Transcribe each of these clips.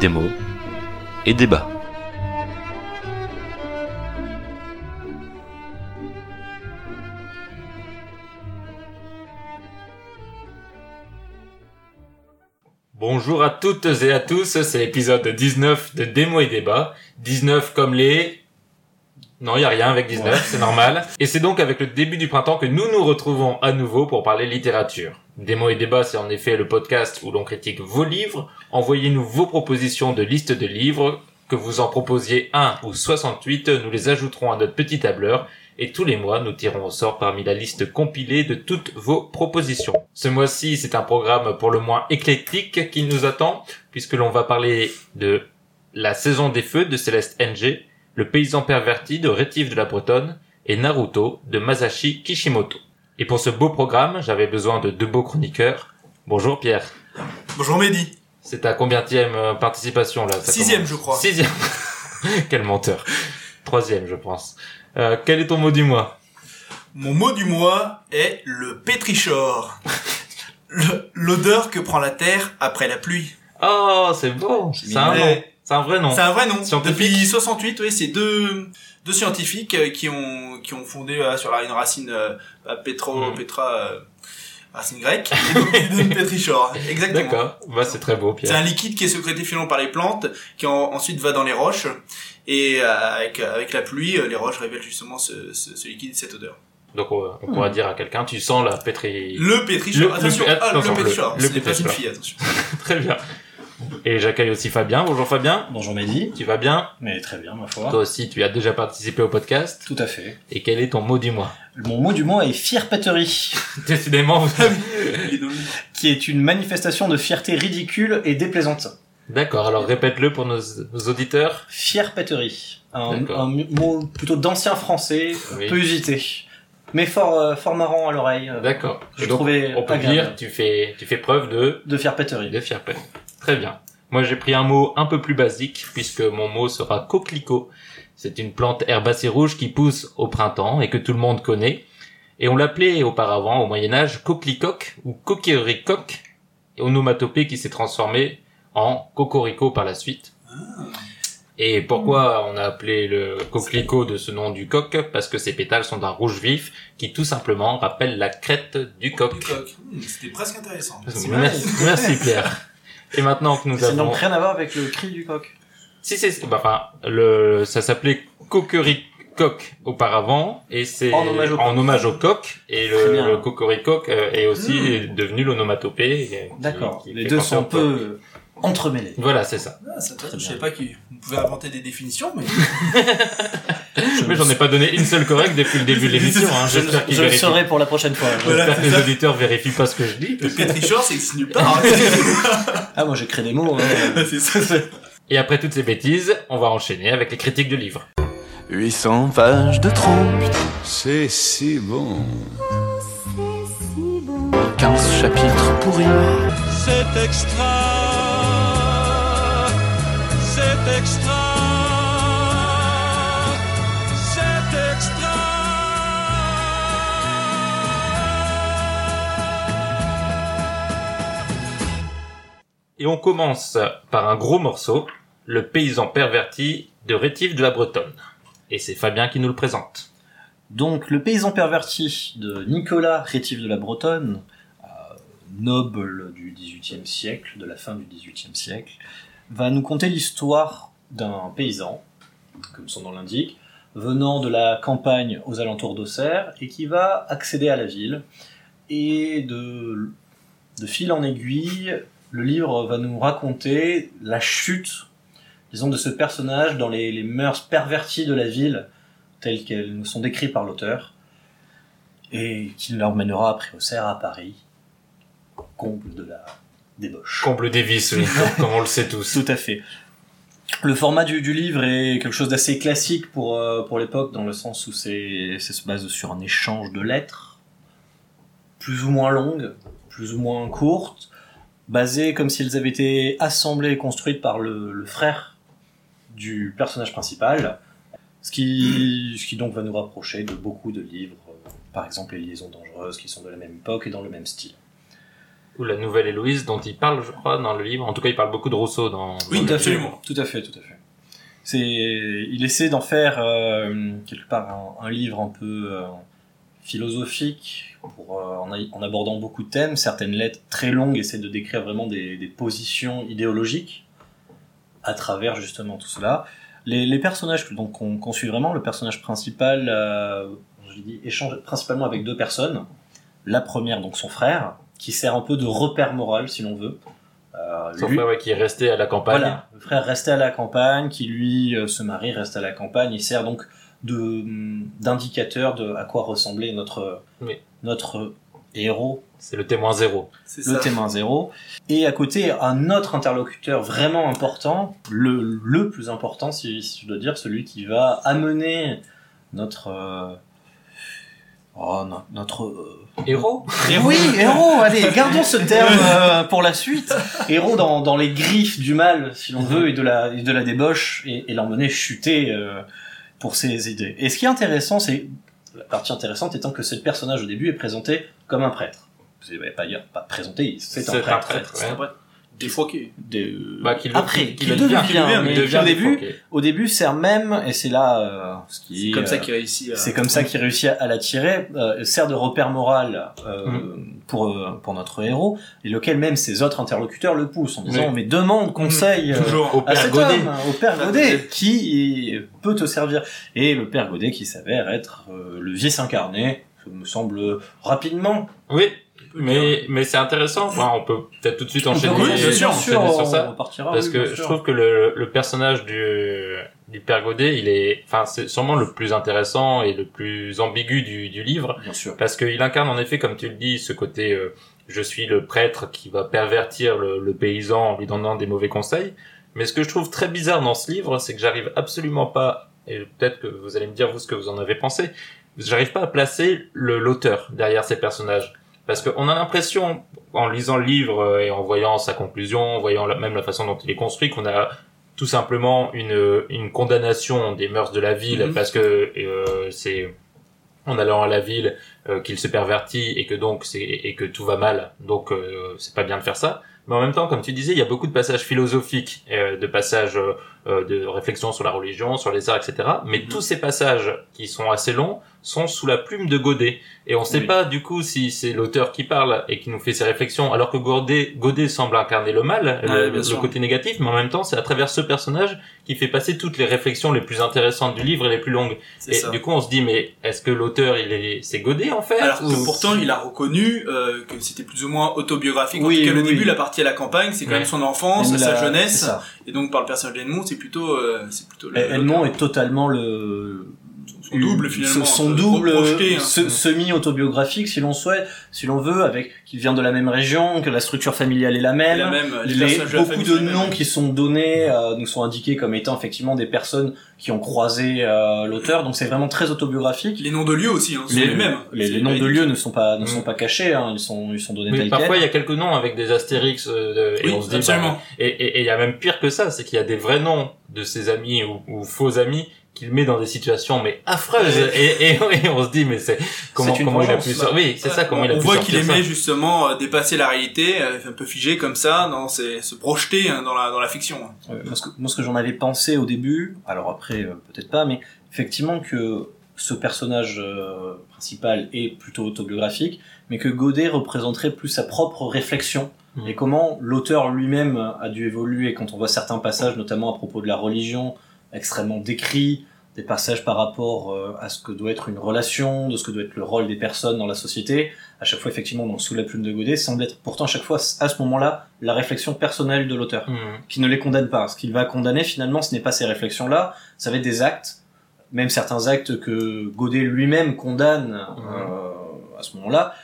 Démo et débat. Bonjour à toutes et à tous, c'est l'épisode 19 de Démo et débat. 19 comme les... Non, il y a rien avec 19, c'est normal. Et c'est donc avec le début du printemps que nous nous retrouvons à nouveau pour parler littérature. Démo et débat, c'est en effet le podcast où l'on critique vos livres. Envoyez-nous vos propositions de liste de livres. Que vous en proposiez un ou 68, nous les ajouterons à notre petit tableur et tous les mois, nous tirons au sort parmi la liste compilée de toutes vos propositions. Ce mois-ci, c'est un programme pour le moins éclectique qui nous attend, puisque l'on va parler de La saison des feux de Céleste NG, Le paysan perverti de Rétif de la Bretonne et Naruto de Masashi Kishimoto. Et pour ce beau programme, j'avais besoin de deux beaux chroniqueurs. Bonjour Pierre. Bonjour Mehdi. C'est ta combienième euh, participation là Sixième, je crois. Sixième. Quel menteur. Troisième, je pense. Euh, quel est ton mot du mois? Mon mot du mois est le pétrichor. L'odeur que prend la terre après la pluie. Oh, c'est beau. C'est un mignon. C'est un vrai nom. C'est un vrai nom. Scientifique. Depuis 68, oui, c'est deux deux scientifiques euh, qui ont qui ont fondé euh, sur la une racine euh, pétro Mm. pétra euh, racine grecque et donnent pétrichor. Exactement. D'accord. Bah, c'est très beau, C'est Pierre. un liquide qui est sécrété finalement par les plantes, qui en- ensuite va dans les roches, et euh, avec, avec la pluie, euh, les roches révèlent justement ce, ce, ce liquide, cette odeur. Donc, on, on pourra dire à quelqu'un, tu sens la pétri... Le pétrichor, Le- attention, le- ah, attention, le pétrichor, le- le n'est pas une pétrichor. fille, attention. Très bien. Et j'accueille aussi Fabien. Bonjour Fabien. Bonjour Mehdi, Tu vas bien mais très bien ma foi. Toi aussi, tu as déjà participé au podcast. Tout à fait. Et quel est ton mot du mois? Mon mot du mois est fierpéterie, Décidément, qui est une manifestation de fierté ridicule et déplaisante. D'accord, alors répète-le pour nos, nos auditeurs. Fierpéterie, un, un mot plutôt d'ancien français, Oui. peu usité, mais fort, euh, fort marrant à l'oreille. euh, D'accord. Je trouvais on peut agréable. dire, tu fais, tu fais preuve de De fierpéterie. de play. Très bien. Moi, j'ai pris un mot un peu plus basique, puisque mon mot sera coquelicot. C'est une plante herbacée rouge qui pousse au printemps et que tout le monde connaît. Et on l'appelait auparavant, au Moyen-Âge, coquelicoque ou coquericoque, onomatopée qui s'est transformée en cocorico par la suite. Et pourquoi on a appelé le coquelicot de ce nom du coq? Parce que ses pétales sont d'un rouge vif qui tout simplement rappelle la crête du coq. Du coq. Hmm, C'était presque intéressant. Merci, merci Pierre. Et maintenant que nous C'est avons... donc rien à voir avec le cri du coq. Si c'est, bah, enfin, le, ça s'appelait Cocoricoque auparavant, et c'est En hommage au coq. en hommage au coq, et le, le euh, est aussi devenu l'onomatopée. qui- D'accord. Les deux sont coq. peu entremêlés. Voilà, c'est ça. Ah, ça, je savais pas qu'on pouvait inventer des définitions, mais Mais j'en ai pas donné une seule correcte depuis le début de l'émission, hein. Je, le saurai pour la prochaine fois. Voilà. J'espère que les auditeurs vérifient pas ce que je dis. le pétrichor, c'est c'est nulle part. hein. Ah, moi j'ai créé des mots. hein. c'est ça. Et après toutes ces bêtises, on va enchaîner avec les critiques de livres. 800 pages de trompe, C'est si bon. 15 chapitres pourris. C'est extra, c'est extra, c'est extra. Et on commence par un gros morceau, Le paysan perverti de Rétif de la Bretonne. Et c'est Fabien qui nous le présente. Donc, le paysan perverti de Nicolas Rétif de la Bretonne, euh, noble du XVIIIe siècle, de la fin du XVIIIe siècle, va nous conter l'histoire d'un paysan, comme son nom l'indique, venant de la campagne aux alentours d'Auxerre et qui va accéder à la ville. Et de, fil en aiguille, le livre va nous raconter la chute, disons, de ce personnage dans les, les mœurs perverties de la ville, telles qu'elles nous sont décrites par l'auteur, et qui l'emmènera après Auxerre à Paris, comble de la débauche. Comble des vices, oui, comme on le sait tous. Tout à fait. Le format du, du livre est quelque chose d'assez classique pour, euh, pour l'époque, dans le sens où c'est, ça se base sur un échange de lettres, plus ou moins longues, plus ou moins courtes, basées comme si elles avaient été assemblées et construites par le, le frère du personnage principal, Ce qui, ce qui donc va nous rapprocher de beaucoup de livres, euh, par exemple Les Liaisons Dangereuses, qui sont de la même époque et dans le même style. Ou la nouvelle Héloïse dont il parle, je crois, dans le livre. En tout cas, il parle beaucoup de Rousseau dans. Oui, dans le absolument. Tout à fait, tout à fait. C'est, il essaie d'en faire euh, quelque part un, un livre un peu euh, philosophique pour, euh, en, a- en abordant beaucoup de thèmes. Certaines lettres très longues essaient de décrire vraiment des, des positions idéologiques à travers justement tout cela. Les, les personnages que- donc qu'on qu'on suit vraiment, le personnage principal, euh, je l'ai dit, échange principalement avec deux personnes. La première, donc son frère, qui sert un peu de repère moral, si l'on veut. Euh, Son lui- frère, ouais, qui est resté à la campagne. voilà, le frère restait à la campagne, qui lui euh, se marie, reste à la campagne, il sert donc de hum, d'indicateur de à quoi ressemblait notre Oui. notre héros, C'est le témoin zéro. C'est le ça. témoin zéro. Et à côté, un autre interlocuteur vraiment important, le, le plus important, si, si je dois dire, celui qui va amener notre euh, oh, no- notre euh, Héros oui, héros, allez, gardons ce terme euh, pour la suite. Héros dans, dans les griffes du mal, si l'on veut, et de la, et de la débauche, et, et l'emmener chuter euh, pour ses idées. Et ce qui est intéressant, c'est, la partie intéressante étant que ce personnage au début est présenté comme un prêtre. Vous n'avez pas dire, pas présenté, c'est un C'est un prêtre. prêtre, ouais. Vrai. Défroqué. Des- Bah, qu'il Après, qu'il qu'il devient, devient, mais il qui, au devient début, défroqué. au début sert même, et c'est là euh, ce qui C'est est, comme ça euh, qu'il réussit à... c'est comme ça qu'il réussit à la tirer, euh, sert de repère moral euh, Mm. pour, euh, pour notre héros, et lequel même ses autres interlocuteurs le poussent en disant Oui. mais demande conseil euh, Toujours. Au à père cet Godet. homme, au père Père Godet, Godet. qui peut te servir. Et le père Godet qui s'avère être euh, le vice incarné, ça me semble rapidement. Oui, mais, mais c'est intéressant. Enfin, on peut peut-être tout de suite enchaîner, oui, bien sûr, enchaîner sûr, sur on ça. repartira, Parce oui, que je trouve que le, le personnage du, du père Godet, il est, enfin, c'est sûrement le plus intéressant et le plus ambigu du, du livre. Bien sûr. Parce qu'il incarne en effet, comme tu le dis, ce côté euh, je suis le prêtre qui va pervertir le, le paysan en lui donnant des mauvais conseils. Mais ce que je trouve très bizarre dans ce livre, c'est que j'arrive absolument pas, et peut-être que vous allez me dire vous ce que vous en avez pensé, j'arrive pas à placer le l'auteur derrière ces personnages. Parce qu'on a l'impression, en lisant le livre euh, et en voyant sa conclusion, en voyant même la façon dont il est construit, qu'on a tout simplement une, une condamnation des mœurs de la ville Mhm. parce que euh, c'est en allant à la ville euh, qu'il se pervertit et que donc c'est et que tout va mal donc euh, c'est pas bien de faire ça mais en même temps comme tu disais il y a beaucoup de passages philosophiques euh, de passages de réflexion sur la religion sur les arts etc mais Mhm. tous ces passages qui sont assez longs sont sous la plume de Godet et on sait Oui. pas du coup si c'est l'auteur qui parle et qui nous fait ses réflexions alors que Godet Godet semble incarner le mal le- côté négatif mais en même temps c'est à travers ce personnage qui fait passer toutes les réflexions les plus intéressantes du livre et les plus longues C'est et ça. du coup, on se dit, mais est-ce que l'auteur, il est, c'est Godet en fait Alors que ou- pourtant, il a reconnu euh, que c'était plus ou moins autobiographique. Oui, en tout cas, le début, oui. la partie à la campagne, c'est quand même son enfance, sa la- c'est jeunesse. Et donc, par le personnage d'Edmond, c'est plutôt, euh, c'est plutôt le, Et Edmond est totalement le son double finalement. son double projeté, hein. se- semi-autobiographique si l'on souhaite si l'on veut avec qu'il vient de la même région que la structure familiale est la même, La même, les beaucoup de sont noms qui sont donnés euh, nous sont indiqués comme étant effectivement des personnes qui ont croisé euh, l'auteur donc c'est vraiment très autobiographique Les noms de lieux aussi, hein, sont les, les, mêmes. les, les noms de lieux ne sont pas ne sont Mm. pas cachés hein, ils sont ils sont donnés Oui, parfois il y a quelques noms avec des astérix euh, de- et Oui, on se dit absolument. bah, et et- et il y a même pire que ça, c'est qu'il y a des vrais noms de ses amis ou, ou faux amis qu'il met dans des situations mais affreuses. Et, et, et on se dit mais c'est comment comment il a pu sortir oui c'est ça comment on, il a on pu voit qu'il aimait justement euh, dépasser la réalité, euh, un peu figé comme ça, dans ses, se projeter hein, dans la dans la fiction. Ouais, moi, ce que, moi, ce que j'en avais pensé au début, alors après, euh, peut-être pas, mais effectivement que ce personnage euh, principal est plutôt autobiographique, mais que Godet représenterait plus sa propre réflexion Mhm. et comment l'auteur lui-même a dû évoluer. Quand on voit certains passages, notamment à propos de la religion, extrêmement décrits, des passages par rapport euh, à ce que doit être une relation, de ce que doit être le rôle des personnes dans la société. À chaque fois, effectivement, dans Sous la plume de Godet, semble être pourtant à chaque fois, à ce moment-là, la réflexion personnelle de l'auteur Mhm. qui ne les condamne pas. Ce qu'il va condamner finalement, ce n'est pas ces réflexions-là, ça va être des actes, même certains actes que Godet lui-même condamne euh, à ce moment-là.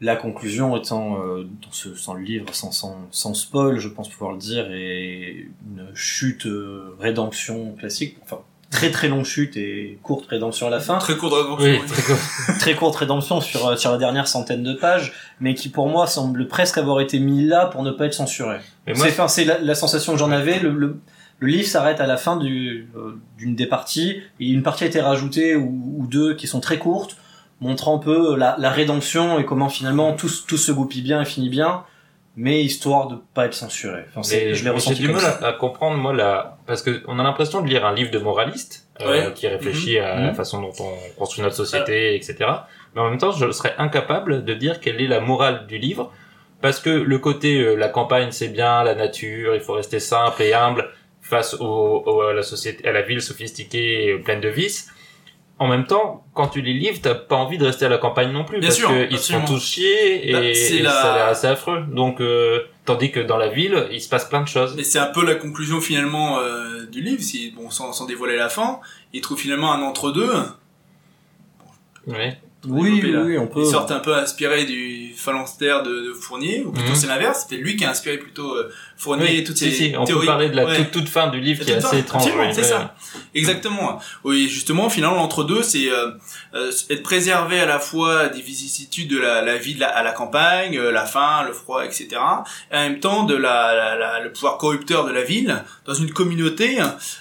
La conclusion étant, euh, dans, ce, dans le livre, sans, sans, sans spoil, je pense pouvoir le dire, est une chute euh, rédemption classique, enfin très très longue chute et courte rédemption à la fin Très court de rédemption, oui oui. très courte rédemption sur, euh, sur la dernière centaine de pages, mais qui pour moi semble presque avoir été mis là pour ne pas être censuré. C'est la, la sensation que j'en avais. Le, le, le livre s'arrête à la fin du, euh, d'une des parties, et une partie a été rajoutée ou, ou deux qui sont très courtes, montrant un peu la, la rédemption et comment finalement tout, tout se goupille bien et finit bien, mais histoire de pas être censuré. Enfin, c'est, je l'ai j'ai ressenti du mal à, à comprendre moi là parce que on a l'impression de lire un livre de moraliste euh, Ouais. qui réfléchit à la Mhm. façon dont on construit notre société, etc. Mais en même temps, je serais incapable de dire quelle est la morale du livre parce que le côté euh, la campagne c'est bien, la nature, il faut rester simple et humble face au, au- à la société, à la ville sophistiquée et pleine de vices. En même temps, quand tu lis le livre, t'as pas envie de rester à la campagne non plus Bien parce sûr, que ils se font tous chier et, Bah, c'est et la- ça a l'air assez affreux. Donc, euh, tandis que dans la ville, il se passe plein de choses. Mais c'est un peu la conclusion finalement euh, du livre, si bon sans, sans dévoiler la fin, il trouve finalement un entre-deux. Oui, développer, là. oui, on peut. Il sort un peu inspiré du phalanstère de, de Fournier, ou plutôt Mhm. c'est l'inverse, c'était lui qui a inspiré plutôt euh, Fournier et toutes si, si, on théories. peut parler de la Ouais. toute, toute fin du livre qui est assez fin, étrange. absolument, c'est ça. Exactement. Oui, justement, finalement, l'entre-deux, c'est euh, euh, être préservé à la fois des vicissitudes de la, la vie de la, à la campagne, euh, la faim, le froid, etc. Et en même temps de la, la- la- le pouvoir corrupteur de la ville, dans une communauté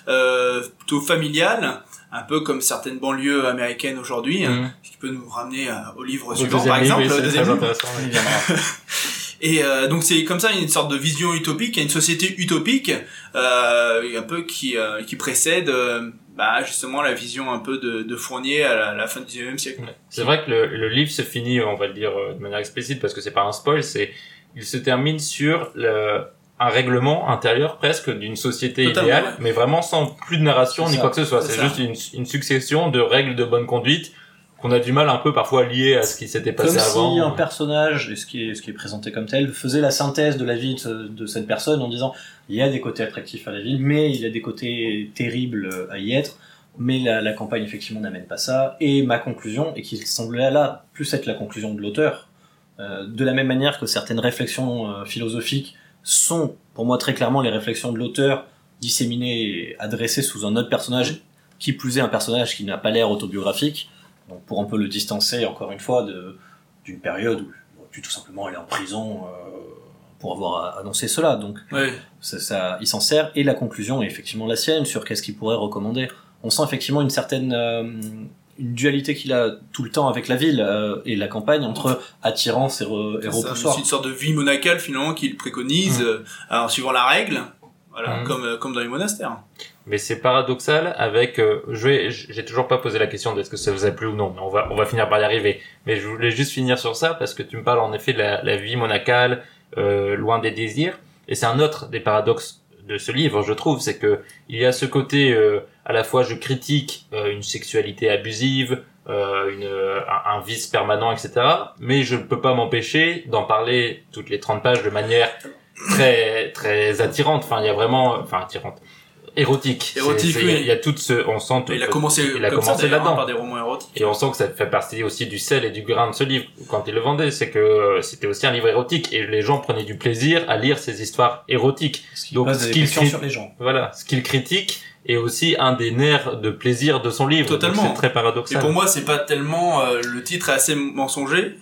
euh, plutôt familiale, un peu comme certaines banlieues américaines aujourd'hui, Mhm. ce qui peut nous ramener euh, au livre suivant, par exemple. oui, livre. Et euh, donc c'est comme ça une sorte de vision utopique, une société utopique euh, un peu qui euh, qui précède euh, bah, justement la vision un peu de, de Fournier à la, la fin du 19e siècle. Ouais. C'est vrai que le, le livre se finit, on va le dire euh, de manière explicite parce que c'est pas un spoil, c'est il se termine sur le, un règlement intérieur presque d'une société Totalement, idéale, ouais. mais vraiment sans plus de narration ni ça, quoi que ce soit. c'est juste une, une succession de règles de bonne conduite qu'on a du mal un peu parfois lier à ce qui s'était Comme passé si avant. un personnage, et ce qui, est, ce qui est présenté comme tel, faisait la synthèse de la vie de, de cette personne en disant il y a des côtés attractifs à la ville, mais il y a des côtés terribles à y être, mais la, la campagne effectivement n'amène pas ça. Et ma conclusion, et qui semblait là plus être la conclusion de l'auteur, euh, de la même manière que certaines réflexions euh, philosophiques sont pour moi très clairement les réflexions de l'auteur disséminées et adressées sous un autre personnage, qui plus est un personnage qui n'a pas l'air autobiographique, donc pour un peu le distancer encore une fois de d'une période où il aurait pu tout simplement aller en prison euh, pour avoir annoncé cela. Donc ça, ça, il s'en sert et la conclusion est effectivement la sienne sur qu'est-ce qu'il pourrait recommander. On sent effectivement une certaine euh, une dualité qu'il a tout le temps avec la ville euh, et la campagne entre attirance et, re, et C'est ça, repoussoir. C'est une sorte de vie monacale finalement qu'il préconise Mhm. euh, en suivant la règle, voilà, Mhm. comme euh, comme dans les monastères. Mais c'est paradoxal avec. euh, je j'ai toujours pas posé la question d'est-ce que ça vous a plu ou non, mais on va, on va finir par y arriver. Mais je voulais juste finir sur ça parce que tu me parles en effet de la, la vie monacale, euh, loin des désirs, et c'est un autre des paradoxes de ce livre, je trouve, c'est que il y a ce côté euh, à la fois je critique euh, une sexualité abusive, euh, une, un, un vice permanent, etc. Mais je ne peux pas m'empêcher d'en parler toutes les 30 pages de manière très très attirante. Enfin, il y a vraiment, enfin attirante, érotique. Érotique, oui. Il y a tout ce, on sent. Il a commencé il a comme commencé là-dedans. hein, par des romans érotiques. Et on sent que ça fait partie aussi du sel et du grain de ce livre quand il le vendait, c'est que euh, c'était aussi un livre érotique et les gens prenaient du plaisir à lire ces histoires érotiques. Ce Donc, ce qu'il sur les gens. Voilà, ce qu'il critique est aussi un des nerfs de plaisir de son livre. Totalement. C'est très Et paradoxal. pour moi, c'est pas tellement euh, le titre est assez mensonger.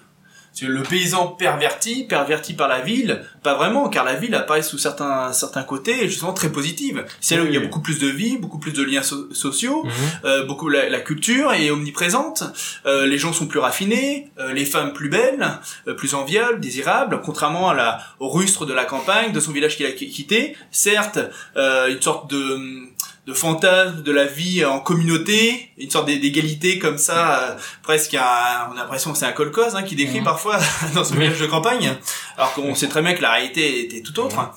Le paysan perverti, perverti par la ville, pas vraiment, car la ville apparaît sous certains certains côtés justement très positive. C'est là où il y a beaucoup plus de vie, beaucoup plus de liens so- sociaux, Mhm. euh, beaucoup la, la culture est omniprésente. Euh, les gens sont plus raffinés, euh, les femmes plus belles, euh, plus enviables, désirables, contrairement à la au rustre de la campagne, de son village qu'il a qui- quitté. Certes, euh, une sorte de de fantasme de la vie en communauté, une sorte d'é- d'égalité comme ça, euh, presque un, on a l'impression que c'est un colcos hein, qui décrit Mhm. parfois dans Oui. village de campagne, alors qu'on sait très bien que la réalité était tout autre.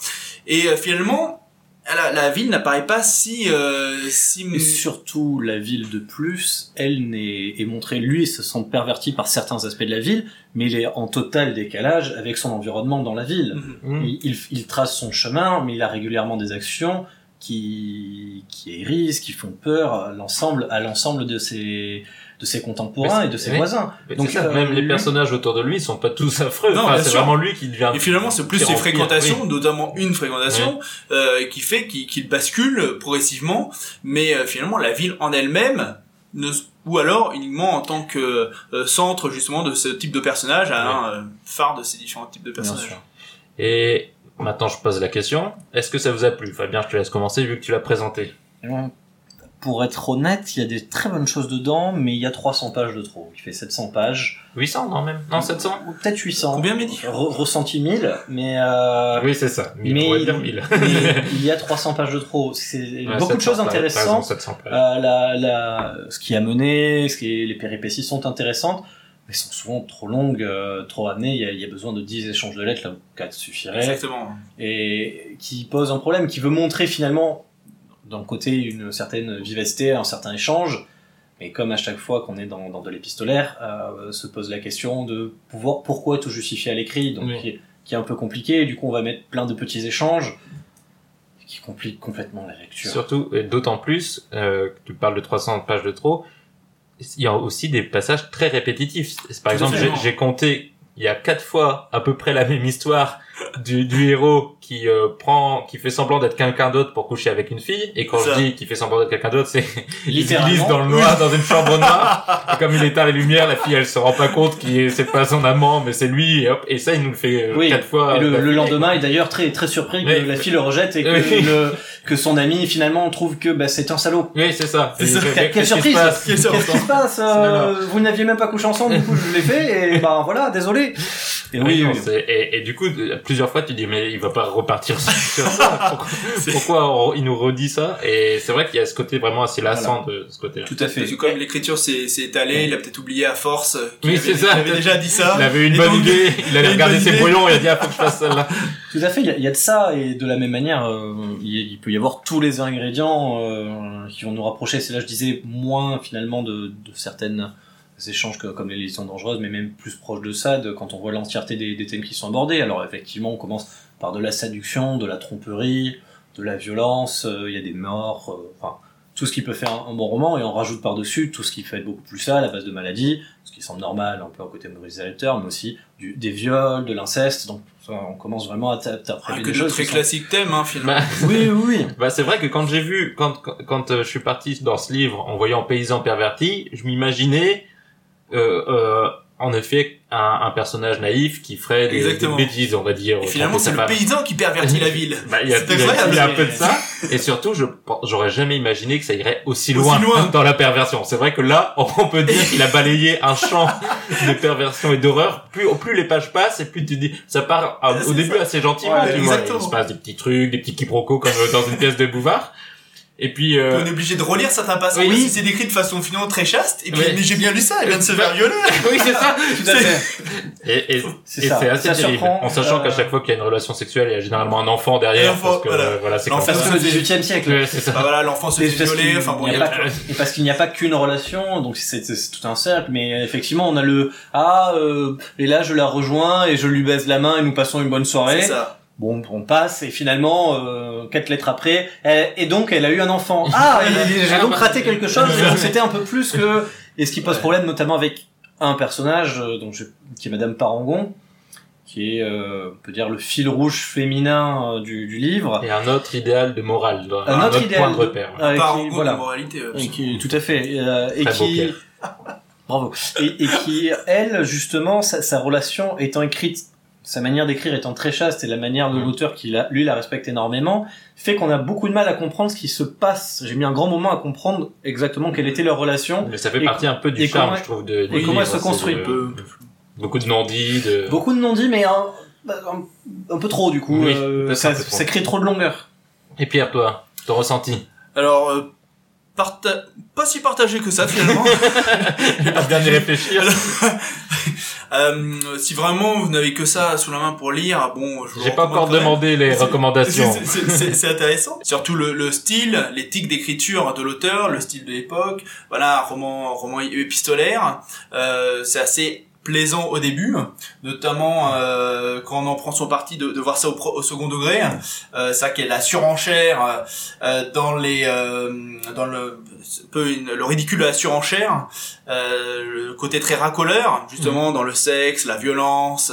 Et euh, finalement, la, la ville n'apparaît pas si euh, si Et surtout, la ville de plus, elle n'est, est montrée, lui, se sent perverti par certains aspects de la ville, mais il est en total décalage avec son environnement dans la ville. Mhm. Mhm. Il, il, il trace son chemin, mais il a régulièrement des actions qui, qui hérissent, qui font peur à l'ensemble, à l'ensemble de ses, de ses contemporains et de ses oui. voisins. Mais Donc, ça, euh, même les lui- personnages autour de lui sont pas tous affreux. Non, Enfin, c'est vraiment lui qui devient. Et finalement, c'est plus ses fréquentations, oui. notamment une fréquentation, euh, qui fait qu'il qu'il bascule progressivement. Mais euh, finalement, la ville en elle-même, ne, ou alors uniquement en tant que euh, centre justement de ce type de personnage, un euh, phare de ces différents types de Bien personnages. sûr. Et maintenant je pose la question. Est-ce que ça vous a plu Fabien, je te laisse commencer vu que tu l'as présenté. Pour être honnête, il y a des très bonnes choses dedans, mais il y a 300 pages de trop. Il fait 700 pages. 800 non même? Non 700 Ou peut-être 800. Combien, Mehdi? Re- Ressenti 1000, mais... Euh... Oui c'est ça. Mais, mais, dire 1000. mais il y a 300 pages de trop. C'est Ouais, beaucoup de 700 choses raison, intéressantes. 700 pages. Euh, la, la, ce qui a mené, ce qui est, les péripéties sont intéressantes, mais sont souvent trop longues, euh, trop amenées. Il y, a, il y a besoin de 10 échanges de lettres là où 4 suffirait. Exactement. Et qui pose un problème, qui veut montrer finalement, d'un côté, une certaine vivacité, un certain échange. Mais comme à chaque fois qu'on est dans, dans de l'épistolaire, euh, se pose la question de pouvoir, pourquoi tout justifier à l'écrit, donc Oui. qui, est- qui est un peu compliqué. Et du coup, on va mettre plein de petits échanges qui compliquent complètement la lecture. Surtout, et d'autant plus, euh, que tu parles de 300 pages de trop, il y a aussi des passages très répétitifs. Par exemple, j'ai- compté, il y a quatre fois à peu près la même histoire du, du héros qui euh, prend, qui fait semblant d'être quelqu'un d'autre pour coucher avec une fille. Et quand Ça. je dis qu'il fait semblant d'être quelqu'un d'autre, c'est il glisse dans le noir, dans une chambre noire. et comme il éteint les lumières, la fille, elle se rend pas compte qu'il c'est pas son amant, mais c'est lui. Et hop, et ça, il nous le fait euh, Oui, quatre fois. Et le, le lendemain est d'ailleurs très très surpris que Oui. la fille le rejette et que, Oui. le- que son ami finalement trouve que bah, c'est un salaud. Oui, c'est ça. Ça. fait, Quelle, quelle qu'est-ce qui se surprise passe? Qu'est-ce qui se passe? Euh, C'est Vous n'aviez même pas couché ensemble, du coup je l'ai fait et ben voilà, désolé. Et Oui, et, et du coup, plusieurs fois, tu dis, mais il va pas repartir sur ça. Pourquoi, C'est- pourquoi on- il nous redit ça? Et c'est vrai qu'il y a ce côté vraiment assez lassant de ce côté-là. tout à fait. Parce que comme l'écriture s'est étalée, il a peut-être oublié à force Oui, avait, c'est ça, qu'il avait déjà dit ça. Il avait une Et bonne donc, idée, il allait regarder ses brouillons, il a dit, ah, faut que je fasse celle-là. Tout à fait, il y a, il y a de ça et de la même manière, euh, il, il peut y avoir tous les ingrédients euh, qui vont nous rapprocher. C'est là je disais moins finalement de, de certaines échanges que, comme les liaisons dangereuses, mais même plus proche de ça, de, quand on voit l'entièreté des, des thèmes qui sont abordés. Alors effectivement, on commence par de la séduction, de la tromperie, de la violence, euh, il y a des morts, euh, enfin tout ce qui peut faire un, un bon roman, et on rajoute par-dessus tout ce qui fait être beaucoup plus ça, à la base de maladies, ce qui semble normal un peu au côté moralisateur, mais aussi du, des viols, de l'inceste, donc on commence vraiment à t'a- Ah, des de choses très qui sont- classiques thèmes, hein, finalement. Bah, Oui, oui, oui. bah, c'est vrai que quand j'ai vu, quand, quand, quand, euh, je suis parti dans ce livre en voyant Paysan perverti, je m'imaginais, en effet, un, un personnage naïf qui ferait des, bêtises, on va dire. Et finalement, c'est le femme. paysan qui pervertit la ville. Bah, il y a, il y a- un peu de ça. Et surtout, je j'aurais jamais imaginé que ça irait aussi loin, Aussi loin. dans la perversion. C'est vrai que là, on peut dire qu'il a balayé un champ de perversion et d'horreur. Plus, plus les pages passent et plus tu dis, ça part à- au début ça. assez gentiment, Ouais, vois. exactement. Il se passe des petits trucs, des petits quiproquos comme euh, dans une pièce de Bouvard. Et puis, euh, On est obligé de relire certains passages. Oui. Oui. C'est décrit de façon finalement très chaste. Et puis, mais j'ai bien lu ça, elle vient de se faire violer. oui, c'est ça. Tout à fait. Et, et, C'est et ça. c'est assez Ça terrible. surprend, En sachant euh, qu'à chaque fois qu'il y a une relation sexuelle, il y a généralement un enfant derrière. Un enfant, parce que, voilà. euh, voilà, c'est comme L'enfant ça. Parce que le 18 siècle. Ouais, c'est ça. Bah voilà, l'enfant se fait violer. Enfin bon, n'y il y a a pas que- et parce qu'il n'y a pas qu'une relation, donc c'est tout un cercle, mais effectivement on a le ah euh, et là je la rejoins et je lui baise la main et nous passons une bonne soirée. c'est ça. Bon, on passe et finalement euh, quatre lettres après elle- et donc elle a eu un enfant. Ah, et j'ai donc raté quelque chose. et donc C'était un peu plus que et ce qui pose problème notamment avec un personnage euh, donc je- qui est Madame Parangon qui est euh, on peut dire le fil rouge féminin euh, du, du livre. Et un autre idéal de morale, un, Un autre autre idéal point de de- repère. euh, Par qui- en gros, voilà. de moralité. euh, Et qui, tout à fait. euh, et Très beau, qui, bravo. Et, et qui, elle, justement, sa, sa relation étant écrite, sa manière d'écrire étant très chaste et la manière de Mm. l'auteur qui la, lui la respecte énormément, fait qu'on a beaucoup de mal à comprendre ce qui se passe. J'ai mis un grand moment à comprendre exactement quelle était leur relation. Mais ça fait partie un peu du charme, comment- je trouve, de, du et comment elle se construit, de- peu. Beaucoup de non-dits, de... Beaucoup de non-dits, mais un, un, un peu trop du coup. Oui, Euh, ça, trop. ça crée trop de longueur. Et Pierre, toi, ton ressenti? Alors, euh, parta- pas si partagé que ça finalement. J'ai pas bien y réfléchir. Euh, si vraiment vous n'avez que ça sous la main pour lire, bon, J'ai pas encore demandé les recommandations. C'est- intéressant. Surtout le, le style, l'éthique d'écriture de l'auteur, le style de l'époque. Voilà, roman, roman épistolaire. Euh, c'est assez plaisant au début, notamment euh, quand on en prend son parti de, voir ça au, second degré. Euh, ça qu'est la surenchère euh, dans les euh, dans le le ridicule de la surenchère, euh, le côté très racoleur justement dans le sexe, la violence,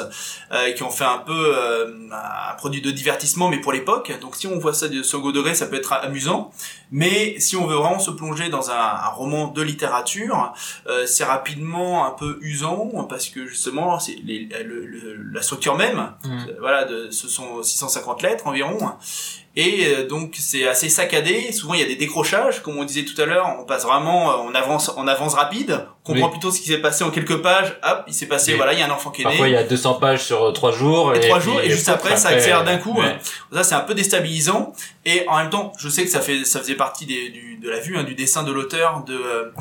euh, qui ont fait un peu euh, un produit de divertissement, mais pour l'époque. Donc si on voit ça de second degré, ça peut être amusant. Mais si on veut vraiment se plonger dans un, un roman de littérature, euh, c'est rapidement un peu usant parce que justement, c'est les- le- le- la structure même, Mm. euh, voilà, de, ce sont 650 lettres environ. Et euh, donc c'est assez saccadé. Souvent il y a des décrochages, comme on disait tout à l'heure. On passe vraiment, euh, on avance, en avance rapide. On comprend Oui. plutôt ce qui s'est passé en quelques pages. Hop, il s'est passé, Oui. voilà, il y a un enfant qui est né. Parfois, il y a 200 pages sur 3 jours. Et trois jours, et juste après, ça accélère d'un coup. ouais. Ça c'est un peu déstabilisant. Et en même temps, je sais que ça fait, ça faisait partie des, du, de la vue, hein, du dessin de l'auteur, de euh,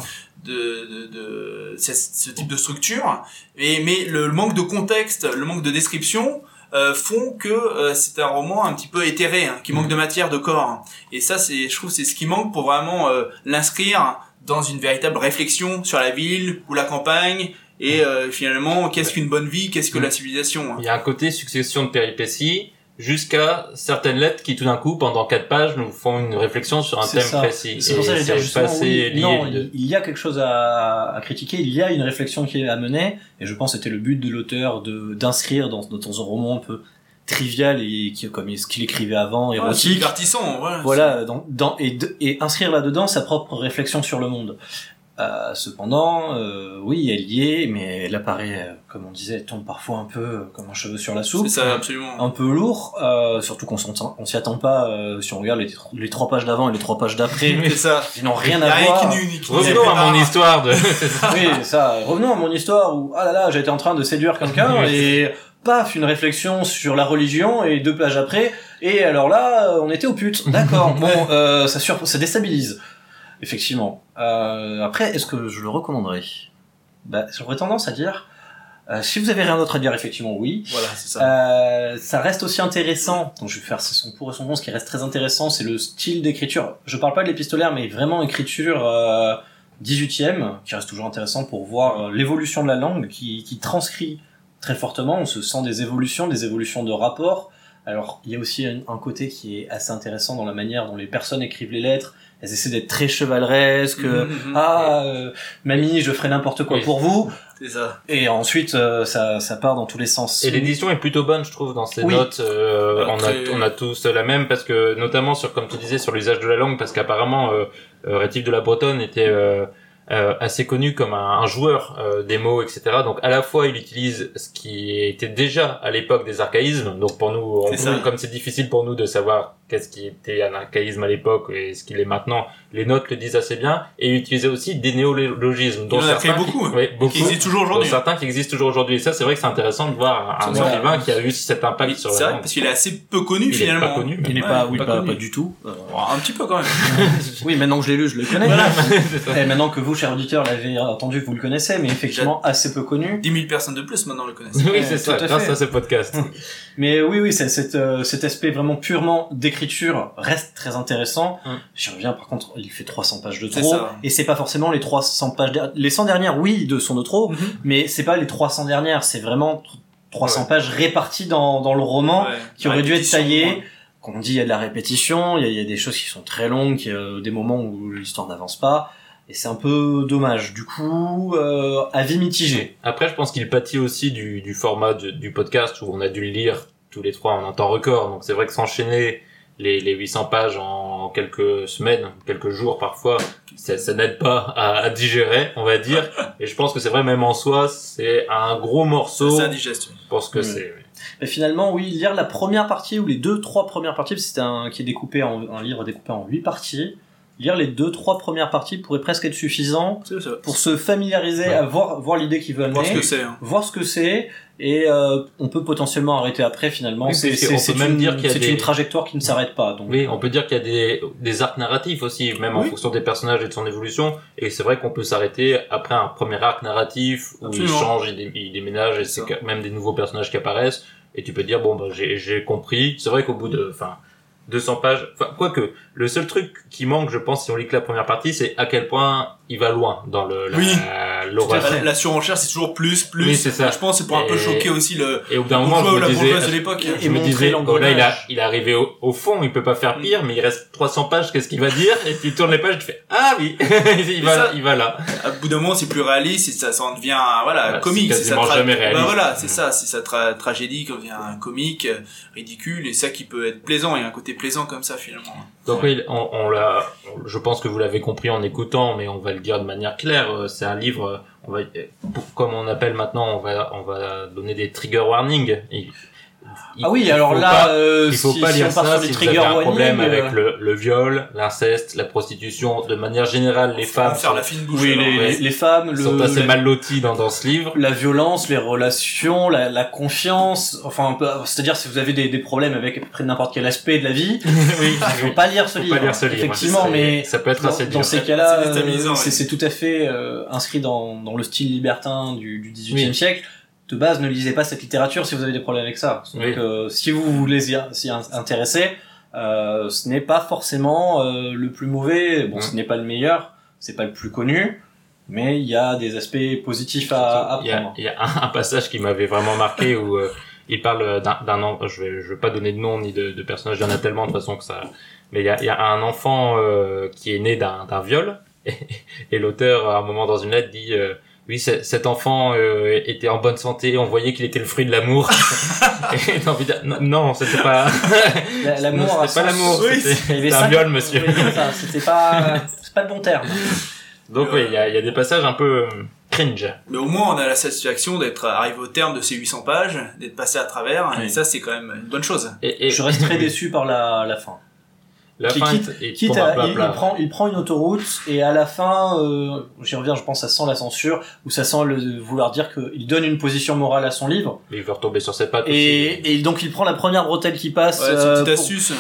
de, de, de ce, ce type de structure. Et mais le, le manque de contexte, le manque de description. Euh, font que euh, c'est un roman un petit peu éthéré, hein, qui manque de matière, de corps. Et ça, c'est, je trouve, c'est ce qui manque pour vraiment euh, l'inscrire dans une véritable réflexion sur la ville ou la campagne. Et euh, finalement, qu'est-ce qu'une bonne vie, qu'est-ce que la civilisation hein. Il y a un côté succession de péripéties jusqu'à certaines lettres qui tout d'un coup pendant quatre pages nous font une réflexion sur un thème ça. précis. C'est pour ça que je veux dire c'est justement, pas assez oui, non, il, y a quelque chose à, à critiquer, il y a une réflexion qui est à mener, et je pense que c'était le but de l'auteur de d'inscrire dans, dans un roman un peu trivial et qui, comme ce qu'il écrivait avant, érotique, divertissant, voilà. voilà, dans, dans, et, de- et inscrire là-dedans sa propre réflexion sur le monde. Euh, cependant, euh, oui, elle y est, mais elle apparaît, euh, comme on disait, elle tombe parfois un peu euh, comme un cheveu sur la soupe C'est ça, absolument. un peu lourd, euh, surtout qu'on s'y attend pas euh, si on regarde les, tro- les trois pages d'avant et les trois pages d'après. C'est ça. Ils n'ont rien à rien voir. Revenons à mon histoire de. Oui, ça. Revenons à mon histoire où ah là là, j'étais en train de séduire quelqu'un et paf, une réflexion sur la religion et deux pages après et alors là, on était au putes. D'accord. bon, euh, ça sur, ça déstabilise. Effectivement. Euh, après, est-ce que je le recommanderais? Bah, j'aurais tendance à dire. euh, si vous avez rien d'autre à dire, effectivement, oui. Voilà, c'est ça. Euh, ça reste aussi intéressant. Donc je vais faire son pour et son contre. Ce qui reste très intéressant, c'est le style d'écriture. Je parle pas de l'épistolaire, mais vraiment écriture euh, 18e, qui reste toujours intéressant pour voir euh, l'évolution de la langue, qui, qui transcrit très fortement. On se sent des évolutions, des évolutions de rapports. Alors il y a aussi un, un côté qui est assez intéressant dans la manière dont les personnes écrivent les lettres. Elles essaient d'être très chevaleresques. Mhm, mhm. Ah, euh, mamie, je ferai n'importe quoi Oui. pour vous. C'est ça. Et ensuite, euh, ça, ça part dans tous les sens. Et l'édition est plutôt bonne, je trouve, dans Oui. notes. Euh, on, a, on a tous la même parce que, notamment sur, comme tu disais, sur l'usage de la langue, parce qu'apparemment, euh, euh, Rétif de la Bretonne était euh, euh, assez connu comme un, un joueur euh, des mots, etc. Donc, à la fois, il utilise ce qui était déjà à l'époque des archaïsmes. Donc, pour nous, on comme c'est difficile pour nous de savoir qu'est-ce qui était un archaïsme à l'époque et ce qu'il est maintenant, les notes le disent assez bien. Et il utilisait aussi des néologismes, Il dont en a créé certains beaucoup. oui, beaucoup. Qui existe toujours aujourd'hui. certains qui existent toujours aujourd'hui. Et ça, c'est vrai que c'est intéressant de voir un écrivain qui a eu cet impact Oui, sur C'est vrai, langue. parce qu'il est assez peu connu Il est finalement. pas connu. Il n'est Ouais, pas, oui, pas pas, connu. pas du tout. Euh, Un petit peu quand même. oui, maintenant que je l'ai lu, je le connais. Voilà. Et maintenant que vous, chers auditeurs, l'avez entendu, vous le connaissez, mais effectivement assez peu connu. 10 000 personnes de plus maintenant le connaissent. Oui, c'est tout ça, grâce à ce podcast. Mais oui, oui, c'est, cet, euh, cet aspect vraiment purement d'écriture reste très intéressant. Hum. J'y reviens, par contre, il fait 300 pages de C'est trop. ça. Et c'est pas forcément les 300 pages, les 100 dernières, oui, de sont de trop, Mhm. mais c'est pas les 300 dernières, c'est vraiment 300 Ouais. pages réparties dans, dans le roman. Ouais. qui aurait dû être Répétition, taillé. ouais. Qu'on dit il y a de la répétition, il y a, il y a des choses qui sont très longues, il y a des moments où l'histoire n'avance pas, et c'est un peu dommage. Du coup, euh, avis mitigé. Après, je pense qu'il pâtit aussi du, du format du, du podcast où on a dû le lire tous les trois en un temps record. Donc c'est vrai que s'enchaîner les, les 800 pages en quelques semaines, quelques jours parfois, ça, ça n'aide pas à, à digérer, on va dire. Et je pense que c'est vrai, même en soi, c'est un gros morceau C'est indigeste. pour ce que Oui. c'est. Et finalement, oui, lire la première partie ou les deux, trois premières parties, parce que c'est un qui est découpé en un livre découpé en huit parties. Lire les deux, trois premières parties pourrait presque être suffisant C'est ça. pour se familiariser, Ouais. à voir, voir l'idée qu'il veut amener, Voir ce que c'est. hein. voir ce que c'est, et euh, on peut potentiellement arrêter après finalement. Oui, c'est même une, dire qu'il y a c'est des- une trajectoire qui ne s'arrête pas. Donc, Oui, on peut dire qu'il y a des, des arcs narratifs aussi, même en fonction des personnages et de son évolution. Et c'est vrai qu'on peut s'arrêter après un premier arc narratif où Absolument. il change, il, dé- il déménage et C'est même des nouveaux personnages qui apparaissent. Et tu peux dire bon bah j'ai j'ai compris. C'est vrai qu'au bout de enfin 200 pages, enfin quoique le seul truc qui manque, je pense, si on lit que la première partie, c'est à quel point il va loin dans le la- Oui. La, la surenchère, c'est toujours plus, plus. Oui, c'est ça. Je pense que c'est pour un peu choquer aussi le, Et au bout d'un le moment, bourgeois ou je la me disais, bourgeoise de l'époque. Et- je me disais, là il a, il est arrivé au, au fond, il peut pas faire pire, mais il reste 300 pages, qu'est-ce qu'il va dire? Et puis il tourne les pages, tu fais ah oui, il va, ça. il va là. À bout d'un moment, c'est plus réaliste et ça, ça en devient, voilà, Ouais, comique. c'est quasiment tra- jamais réaliste. Bah voilà, c'est ça, c'est sa tra- tragédie qui devient comique, ridicule, et ça qui peut être plaisant. Il y a un côté plaisant comme ça, finalement. Donc oui, on, l'a, je pense que vous l'avez compris en écoutant, mais on va le dire de manière claire. euh, C'est un livre, euh, on va, pour- comme on appelle maintenant, on va, on va donner des trigger warnings. Il- Ah oui, alors là, pas- euh, il faut si, pas si lire on part ça sur si vous avez un problème avec le, le viol, l'inceste, la prostitution. De manière générale, les femmes faire sont, la fine bouche. oui, alors. les, ouais. les- les femmes, le, sont assez la, mal loties dans, dans ce livre. la violence, les relations, la, la confiance, enfin, un peu- c'est-à-dire si vous avez des, des problèmes avec à peu près n'importe quel aspect de la vie, oui, faut pas lire ce Faut livre. pas lire ce livre. Effectivement, mais ça peut être dans, assez dans ces cas-là, C'est euh, c'est tout à fait euh, inscrit dans, dans le style libertin du, du 18e Oui. siècle. De base, ne lisez pas cette littérature si vous avez des problèmes avec ça. Donc, Oui. euh, si vous voulez y- s'y in- intéresser, euh, ce n'est pas forcément euh, le plus mauvais. Bon, ce n'est pas le meilleur, c'est pas le plus connu, mais il y a des aspects positifs à, à il y a, prendre. il y a un, un passage qui m'avait vraiment marqué où euh, il parle d'un d'un je vais je vais pas donner de nom ni de, de personnage il y en a tellement de toute façon que ça mais il y a, il y a un enfant euh, qui est né d'un d'un viol et, et l'auteur à un moment dans une lettre dit euh, oui, cet enfant euh, était en bonne santé, on voyait qu'il était le fruit de l'amour. non, non, c'était pas, La- L'amour, c'était pas l'amour, Oui, c'était un viol, monsieur. C'était pas, c'est pas le bon terme. Donc oui, il y a, il y a des passages un peu euh, cringe. Mais au moins, on a la satisfaction d'être arrivé au terme de ces 800 pages, d'être passé à travers, et ça, c'est quand même une bonne chose. Et, et Je reste très déçu par la, la fin. La Qui- fin quitte- est- Quitte à plat il, plat. il prend, il prend une autoroute et à la fin, euh, j'y reviens, je pense, ça sent la censure ou ça sent le vouloir dire qu'il donne une position morale à son livre Mais il veut retomber sur ses pattes aussi. et, et donc il prend la première bretelle qui passe Ouais, c'est euh, une petite pour, astuce.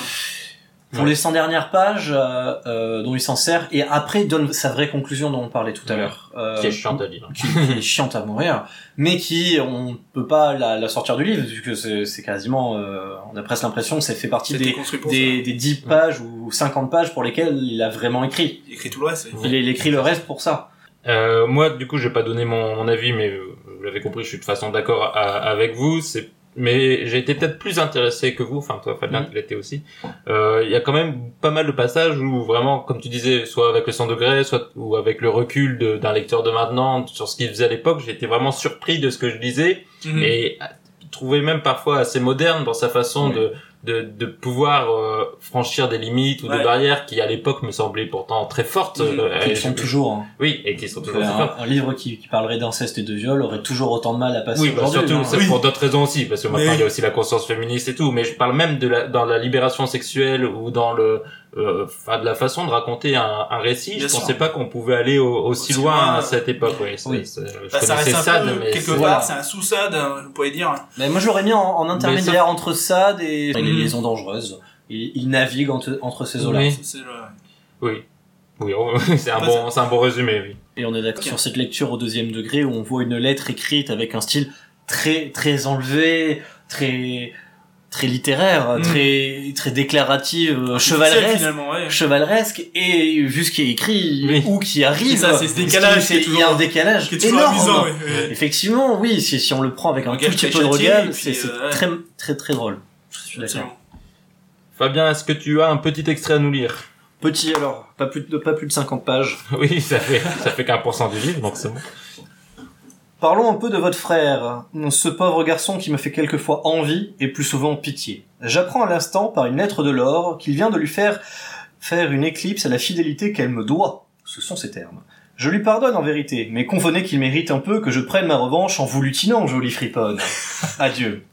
Pour Ouais. les 100 dernières pages euh, euh, dont il s'en sert et après il donne sa vraie conclusion dont on parlait tout à Ouais. l'heure. Euh, Qui est chiant à lire. qui, qui est chiante à mourir, mais qui on peut pas la, la sortir du livre vu que c'est quasiment, euh, on a presque l'impression que ça fait partie des, des, des 10 pages ou 50 pages pour lesquelles il a vraiment écrit. Il écrit tout le reste. Il, il écrit le reste pour ça. Euh, moi, du coup, je vais pas donner mon, mon avis, mais vous l'avez compris, je suis de façon d'accord avec vous. C'est, mais j'ai été peut-être plus intéressé que vous. Enfin, toi, Fabien, Mhm. tu l'étais aussi. Euh, Il y a quand même pas mal de passages où vraiment, comme tu disais, soit avec le 100 degrés, soit ou avec le recul d'un lecteur de maintenant sur ce qu'il faisait à l'époque, j'ai été vraiment surpris de ce que je lisais et trouvé même parfois assez moderne dans sa façon Oui. de, de, de pouvoir euh, franchir des limites ou des barrières qui à l'époque me semblaient pourtant très fortes. Mhm. Euh, Qui et le sont toujours. hein. Oui, et qui sont toujours Un, fortes. un livre qui, qui parlerait d'inceste et de viol aurait toujours autant de mal à passer Oui, bah, surtout, hein. c'est Oui. pour d'autres raisons aussi, parce que maintenant Mais- il y a aussi la conscience féministe et tout, mais je parle même de la, dans la libération sexuelle ou dans le, euh, de la façon de raconter un, un récit. Bien je sûr. pensais pas qu'on pouvait aller au- aussi, Aussi loin, loin, à cette époque, oui. Je Bah, ça reste un Sade, peu, mais quelque part, voilà. c'est un sous-sade, hein, vous pouvez dire. Mais moi je l'aurais mis en, en intermédiaire ça- entre Sade et les Mhm. liaisons dangereuses. Il, il navigue entre, entre ces eaux-là. Oui. Oui. Oui, c'est un Bah, bon, c'est un bon résumé, oui. Et on est d'accord sur cette lecture au deuxième degré où on voit une lettre écrite avec un style très très enlevé, très très littéraire, Mm. très très déclaratif, euh, chevaleresque, finalement, ouais. chevaleresque et vu ce qui est écrit Oui. ou qui arrive, ça, c'est ce décalage c'est- il y a un décalage Qui est énorme. amusant, ouais, ouais. Effectivement, oui, si, si on le prend avec un tout petit peu de regard, c'est euh, ouais. très très très drôle. Je suis. Fabien, est-ce que tu as un petit extrait à nous lire? Petit alors, pas plus de pas plus de 50 pages. Oui, ça fait, ça fait qu'un pour cent du livre, donc c'est bon. Parlons un peu de votre frère, ce pauvre garçon qui me fait quelquefois envie et plus souvent pitié. J'apprends à l'instant par une lettre de Laure qu'il vient de lui faire faire une éclipse à la fidélité qu'elle me doit. Ce sont ses termes. Je lui pardonne en vérité, mais convenez qu'il mérite un peu que je prenne ma revanche en vous lutinant, jolie friponne. Adieu.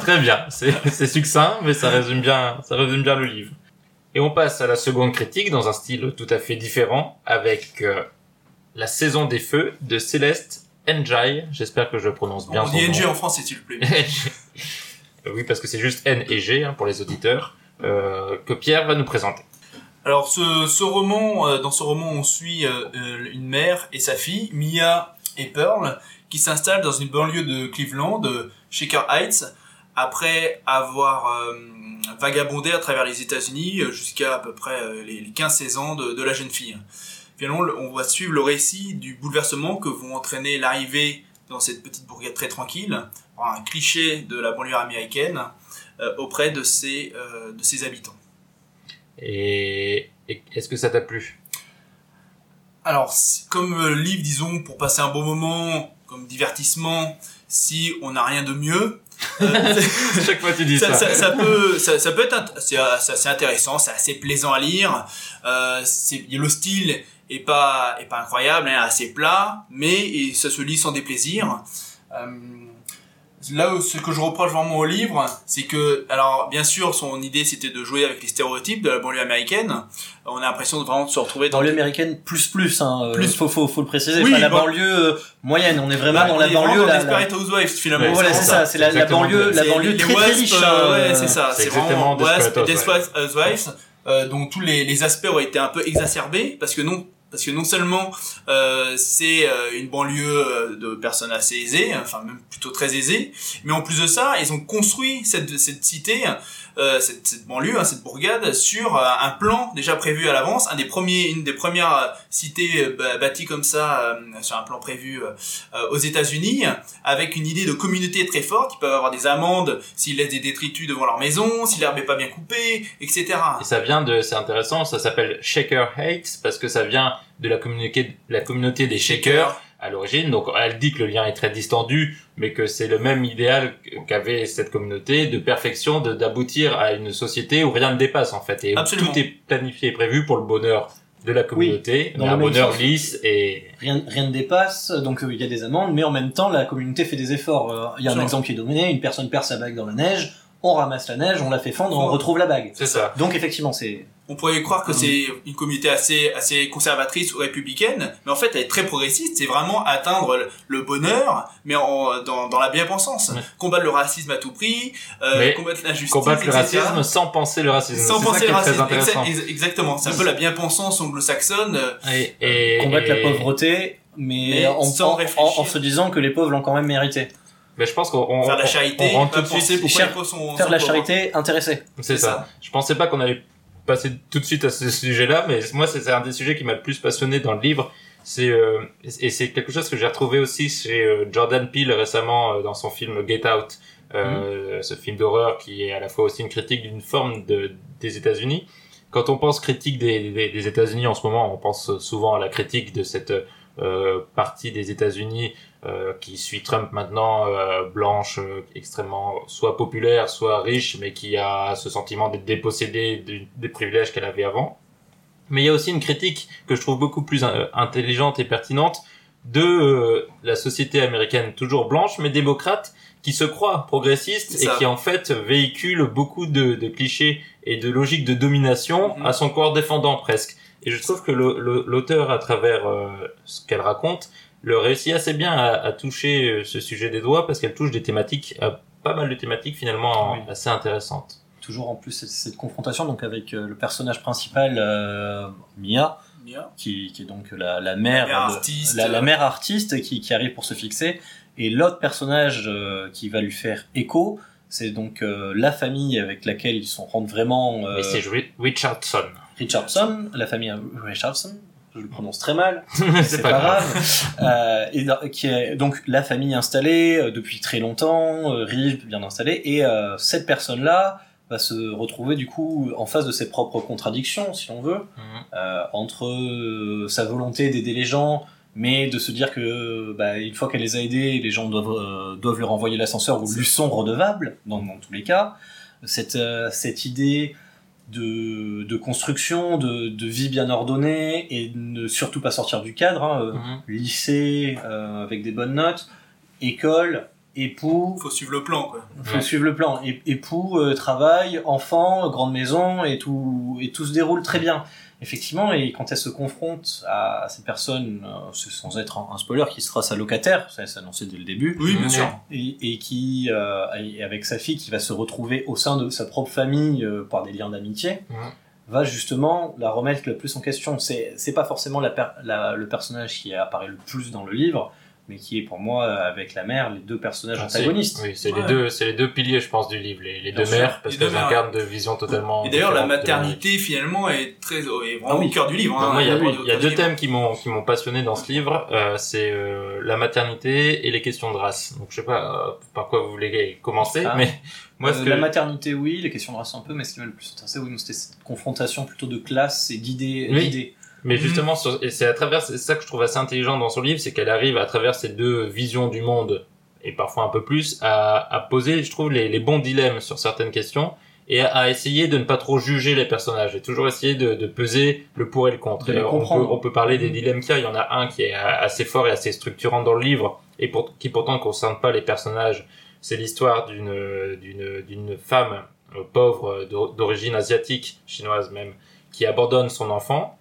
Très bien, c'est c'est succinct, mais ça résume bien, ça résume bien le livre. Et on passe à la seconde critique dans un style tout à fait différent avec euh, La saison des feux de Céleste Njai. J'espère que je prononce bien On dit nom. en français, s'il vous plaît. Euh, oui, parce que c'est juste N et G hein, pour les auditeurs euh, que Pierre va nous présenter. Alors ce, ce roman, euh, dans ce roman, on suit euh, une mère et sa fille, Mia et Pearl, qui s'installent dans une banlieue de Cleveland, Shaker Heights, après avoir vagabondé à travers les États-Unis jusqu'à à peu près les, les 15-16 ans de, de la jeune fille. Finalement, le- on va suivre le récit du bouleversement que vont entraîner l'arrivée dans cette petite bourgade très tranquille, un cliché de la banlieue américaine, euh, auprès de ses, euh, de ses habitants. Et, et est-ce que ça t'a plu? Alors, comme euh, livre, disons, pour passer un bon moment, comme divertissement, si on n'a rien de mieux, euh, Chaque fois tu dis ça, ça. ça, ça peut, ça, ça peut être, c'est euh, c'est assez intéressant, c'est assez plaisant à lire. Euh, c'est- le style est pas est pas incroyable, hein, assez plat, mais et ça se lit sans déplaisir. Euh, là où ce que je reproche vraiment au livre, c'est que alors bien sûr son idée c'était de jouer avec les stéréotypes de la banlieue américaine. On a l'impression de vraiment de se retrouver dans Banlieue américaine plus plus, hein. euh, Plus. Faut, faut, faut le préciser. Oui, pas la bon. banlieue euh, moyenne. On est vraiment Bah, dans la banlieue. la- Desperate Housewives finalement. Ouais, voilà, c'est ça. C'est la, la banlieue, la les très très riche. euh, hein, ouais, euh, c'est ça. c'est vraiment Wasp, Desperate Housewives, euh, dont tous les, les aspects ont été un peu exacerbés parce que non, parce que non seulement euh, c'est euh, une banlieue euh, de personnes assez aisées, enfin même plutôt très aisées, mais en plus de ça, ils ont construit cette, cette cité, euh, cette, banlieue, hein, cette bourgade, sur euh, un plan déjà prévu à l'avance, un des premiers, une des premières euh, cités bâties comme ça sur un plan prévu aux États-Unis, avec une idée de communauté très forte. Ils peuvent avoir des amendes s'ils laissent des détritus devant leur maison, si l'herbe est pas bien coupée, etc. Et ça vient de, c'est intéressant, ça s'appelle Shaker Hates parce que ça vient de la communauté, la communauté des Shakers à l'origine. Donc elle dit que le lien est très distendu, mais que c'est le même idéal qu'avait cette communauté de perfection, de d'aboutir à une société où rien ne dépasse en fait et où Absolument. tout est planifié et prévu pour le bonheur de la communauté, dans un bonheur sens. lisse et rien, rien ne dépasse, donc euh, il y a des amendes, mais en même temps, la communauté fait des efforts. Euh, Il y a un exemple qui est donné, une personne perd sa bague dans la neige, on ramasse la neige, on la fait fondre, on retrouve la bague. c'est ça. Donc effectivement, c'est On pourrait croire que Mhm. c'est une communauté assez assez conservatrice ou républicaine, mais en fait elle est très progressiste. C'est vraiment atteindre le- bonheur, mais en, dans, dans la bien-pensance. Ouais. Combattre le racisme à tout prix, euh, combattre l'injustice, Combattre le etc. racisme sans penser le racisme. Sans C'est penser ça le racisme. ex- exactement. C'est un peu la bien-pensance anglo-saxonne. euh, Et, et- combattre la et- pauvreté, mais, Mais en, sans en- réfléchir. en- en se disant que les pauvres l'ont quand même mérité. Mais je pense qu'on on, Faire de la on- charité, on pas tout de suite. pourquoi sont Faire de la charité intéressée. C'est ça. ça. Je pensais pas qu'on allait passer tout de suite à ce sujet-là, mais moi c'est un des sujets qui m'a le plus passionné dans le livre. C'est euh, et c'est quelque chose que j'ai retrouvé aussi chez euh, Jordan Peele récemment euh, dans son film Get Out, euh, ce film d'horreur qui est à la fois aussi une critique d'une forme de, des États-Unis. Quand on pense critique des, des, des États-Unis en ce moment, on pense souvent à la critique de cette euh, partie des États-Unis euh, qui suit Trump maintenant, euh, blanche, euh, extrêmement soit populaire, soit riche, mais qui a ce sentiment d'être dépossédée des privilèges qu'elle avait avant. Mais il y a aussi une critique que je trouve beaucoup plus euh, intelligente et pertinente de euh, la société américaine, toujours blanche, mais démocrate, qui se croit progressiste et qui en fait véhicule beaucoup de, de clichés et de logiques de domination Mhm. à son corps défendant presque. Et je trouve que l'auteur, à travers euh, ce qu'elle raconte, le réussit assez bien à, à toucher euh, ce sujet des doigts parce qu'elle touche des thématiques, euh, pas mal de thématiques finalement Oui. assez intéressantes. Toujours en plus cette, cette confrontation donc avec euh, le personnage principal euh, Mia, Mia. qui, qui est donc la, la mère, La mère de- artiste. la, la mère artiste qui, qui arrive pour se fixer, et l'autre personnage euh, qui va lui faire écho, c'est donc euh, la famille avec laquelle ils sont rentrent vraiment euh, Mais c'est Ri- Richardson. Richardson, la famille Richardson, je le prononce très mal, c'est pas, grave. Euh, et dans- qui est donc la famille installée euh, depuis très longtemps, euh, riche, bien installée, et euh, cette personne-là va se retrouver du coup en face de ses propres contradictions, si l'on veut, Mhm. euh, entre sa volonté d'aider les gens, mais de se dire que bah, une fois qu'elle les a aidés, les gens doivent doivent lui renvoyer l'ascenseur ou lui sont redevables dans, dans tous les cas. Cette cette idée de, de construction, de, de vie bien ordonnée et de ne surtout pas sortir du cadre. hein, euh, Mhm. lycée euh, avec des bonnes notes, école, époux, Faut suivre le plan, quoi. faut Ouais. suivre le plan. É- époux, euh, travail, enfant, grande maison, et tout, et tout se déroule très bien. Effectivement, et quand elle se confronte à, cette personne, euh, sans être un, un spoiler, qui sera sa locataire, ça s'est annoncé dès le début, Oui, bien sûr. et, et qui, euh, et avec sa fille, qui va se retrouver au sein de sa propre famille euh, par des liens d'amitié, va justement la remettre le plus en question. C'est, c'est pas forcément la per- la- le personnage qui apparaît le plus dans le livre, mais qui est pour moi, euh, avec la mère, les deux personnages Ah, antagonistes. Oui, c'est Ouais. les deux, c'est les deux piliers, je pense, du livre, les, deux sûr. mères, parce Les deux qu'elles incarnent de visions totalement. Et d'ailleurs, la maternité, finalement, est très, est vraiment Ah oui. au cœur du livre. Hein. moi, il y a, y deux livre. thèmes qui m'ont qui m'ont passionné dans ce livre. Euh, c'est euh, la maternité et les questions de race. Donc, je sais pas euh, par quoi vous voulez commencer, Ah. mais moi, ce Euh, que La maternité, oui, les questions de race un peu, mais ce qui m'a le plus intéressé, oui, c'était cette confrontation plutôt de classe et d'idées. Oui. Mais Mhm. justement, sur- et c'est à travers, c'est ça que je trouve assez intelligent dans son livre, c'est qu'elle arrive à travers ces deux visions du monde, et parfois un peu plus, à, à poser, je trouve, les, les bons dilemmes sur certaines questions, et à, à essayer de ne pas trop juger les personnages et toujours essayer de, de peser le pour et le contre. Et on, peut, on peut parler des dilemmes qu'il y a. Il y en a un qui est assez fort et assez structurant dans le livre et pour, qui pourtant ne concerne pas les personnages. C'est l'histoire d'une d'une d'une femme euh, pauvre d'o- d'origine asiatique, chinoise même, qui abandonne son enfant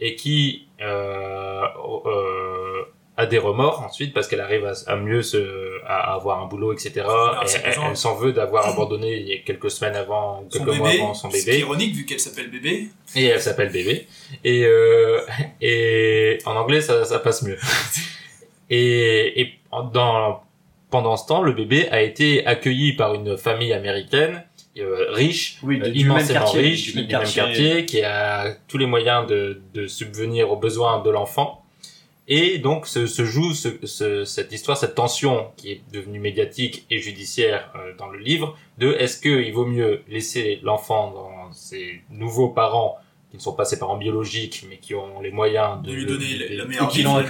et qui euh, euh, a des remords ensuite parce qu'elle arrive à, à mieux se à avoir un boulot etc. Ah, Et c'est elle, s'en veut d'avoir abandonné il y a quelques semaines avant, Son quelques mois bébé, avant son bébé. ironique vu qu'elle s'appelle bébé. Et elle s'appelle bébé. Et, euh, et en anglais, ça, ça passe mieux. Et, et dans, pendant ce temps, le bébé a été accueilli par une famille américaine riche, Oui, euh, du- du même immensément quartier, riche, du du même même quartier. qui a tous les moyens de, de subvenir aux besoins de l'enfant. Et donc se, se joue ce, ce- cette histoire, cette tension qui est devenue médiatique et judiciaire euh, dans le livre, de est-ce qu'il vaut mieux laisser l'enfant dans ses nouveaux parents, qui ne sont pas ses parents biologiques, mais qui ont les moyens de, De lui donner de- la de- meilleure qui l'ont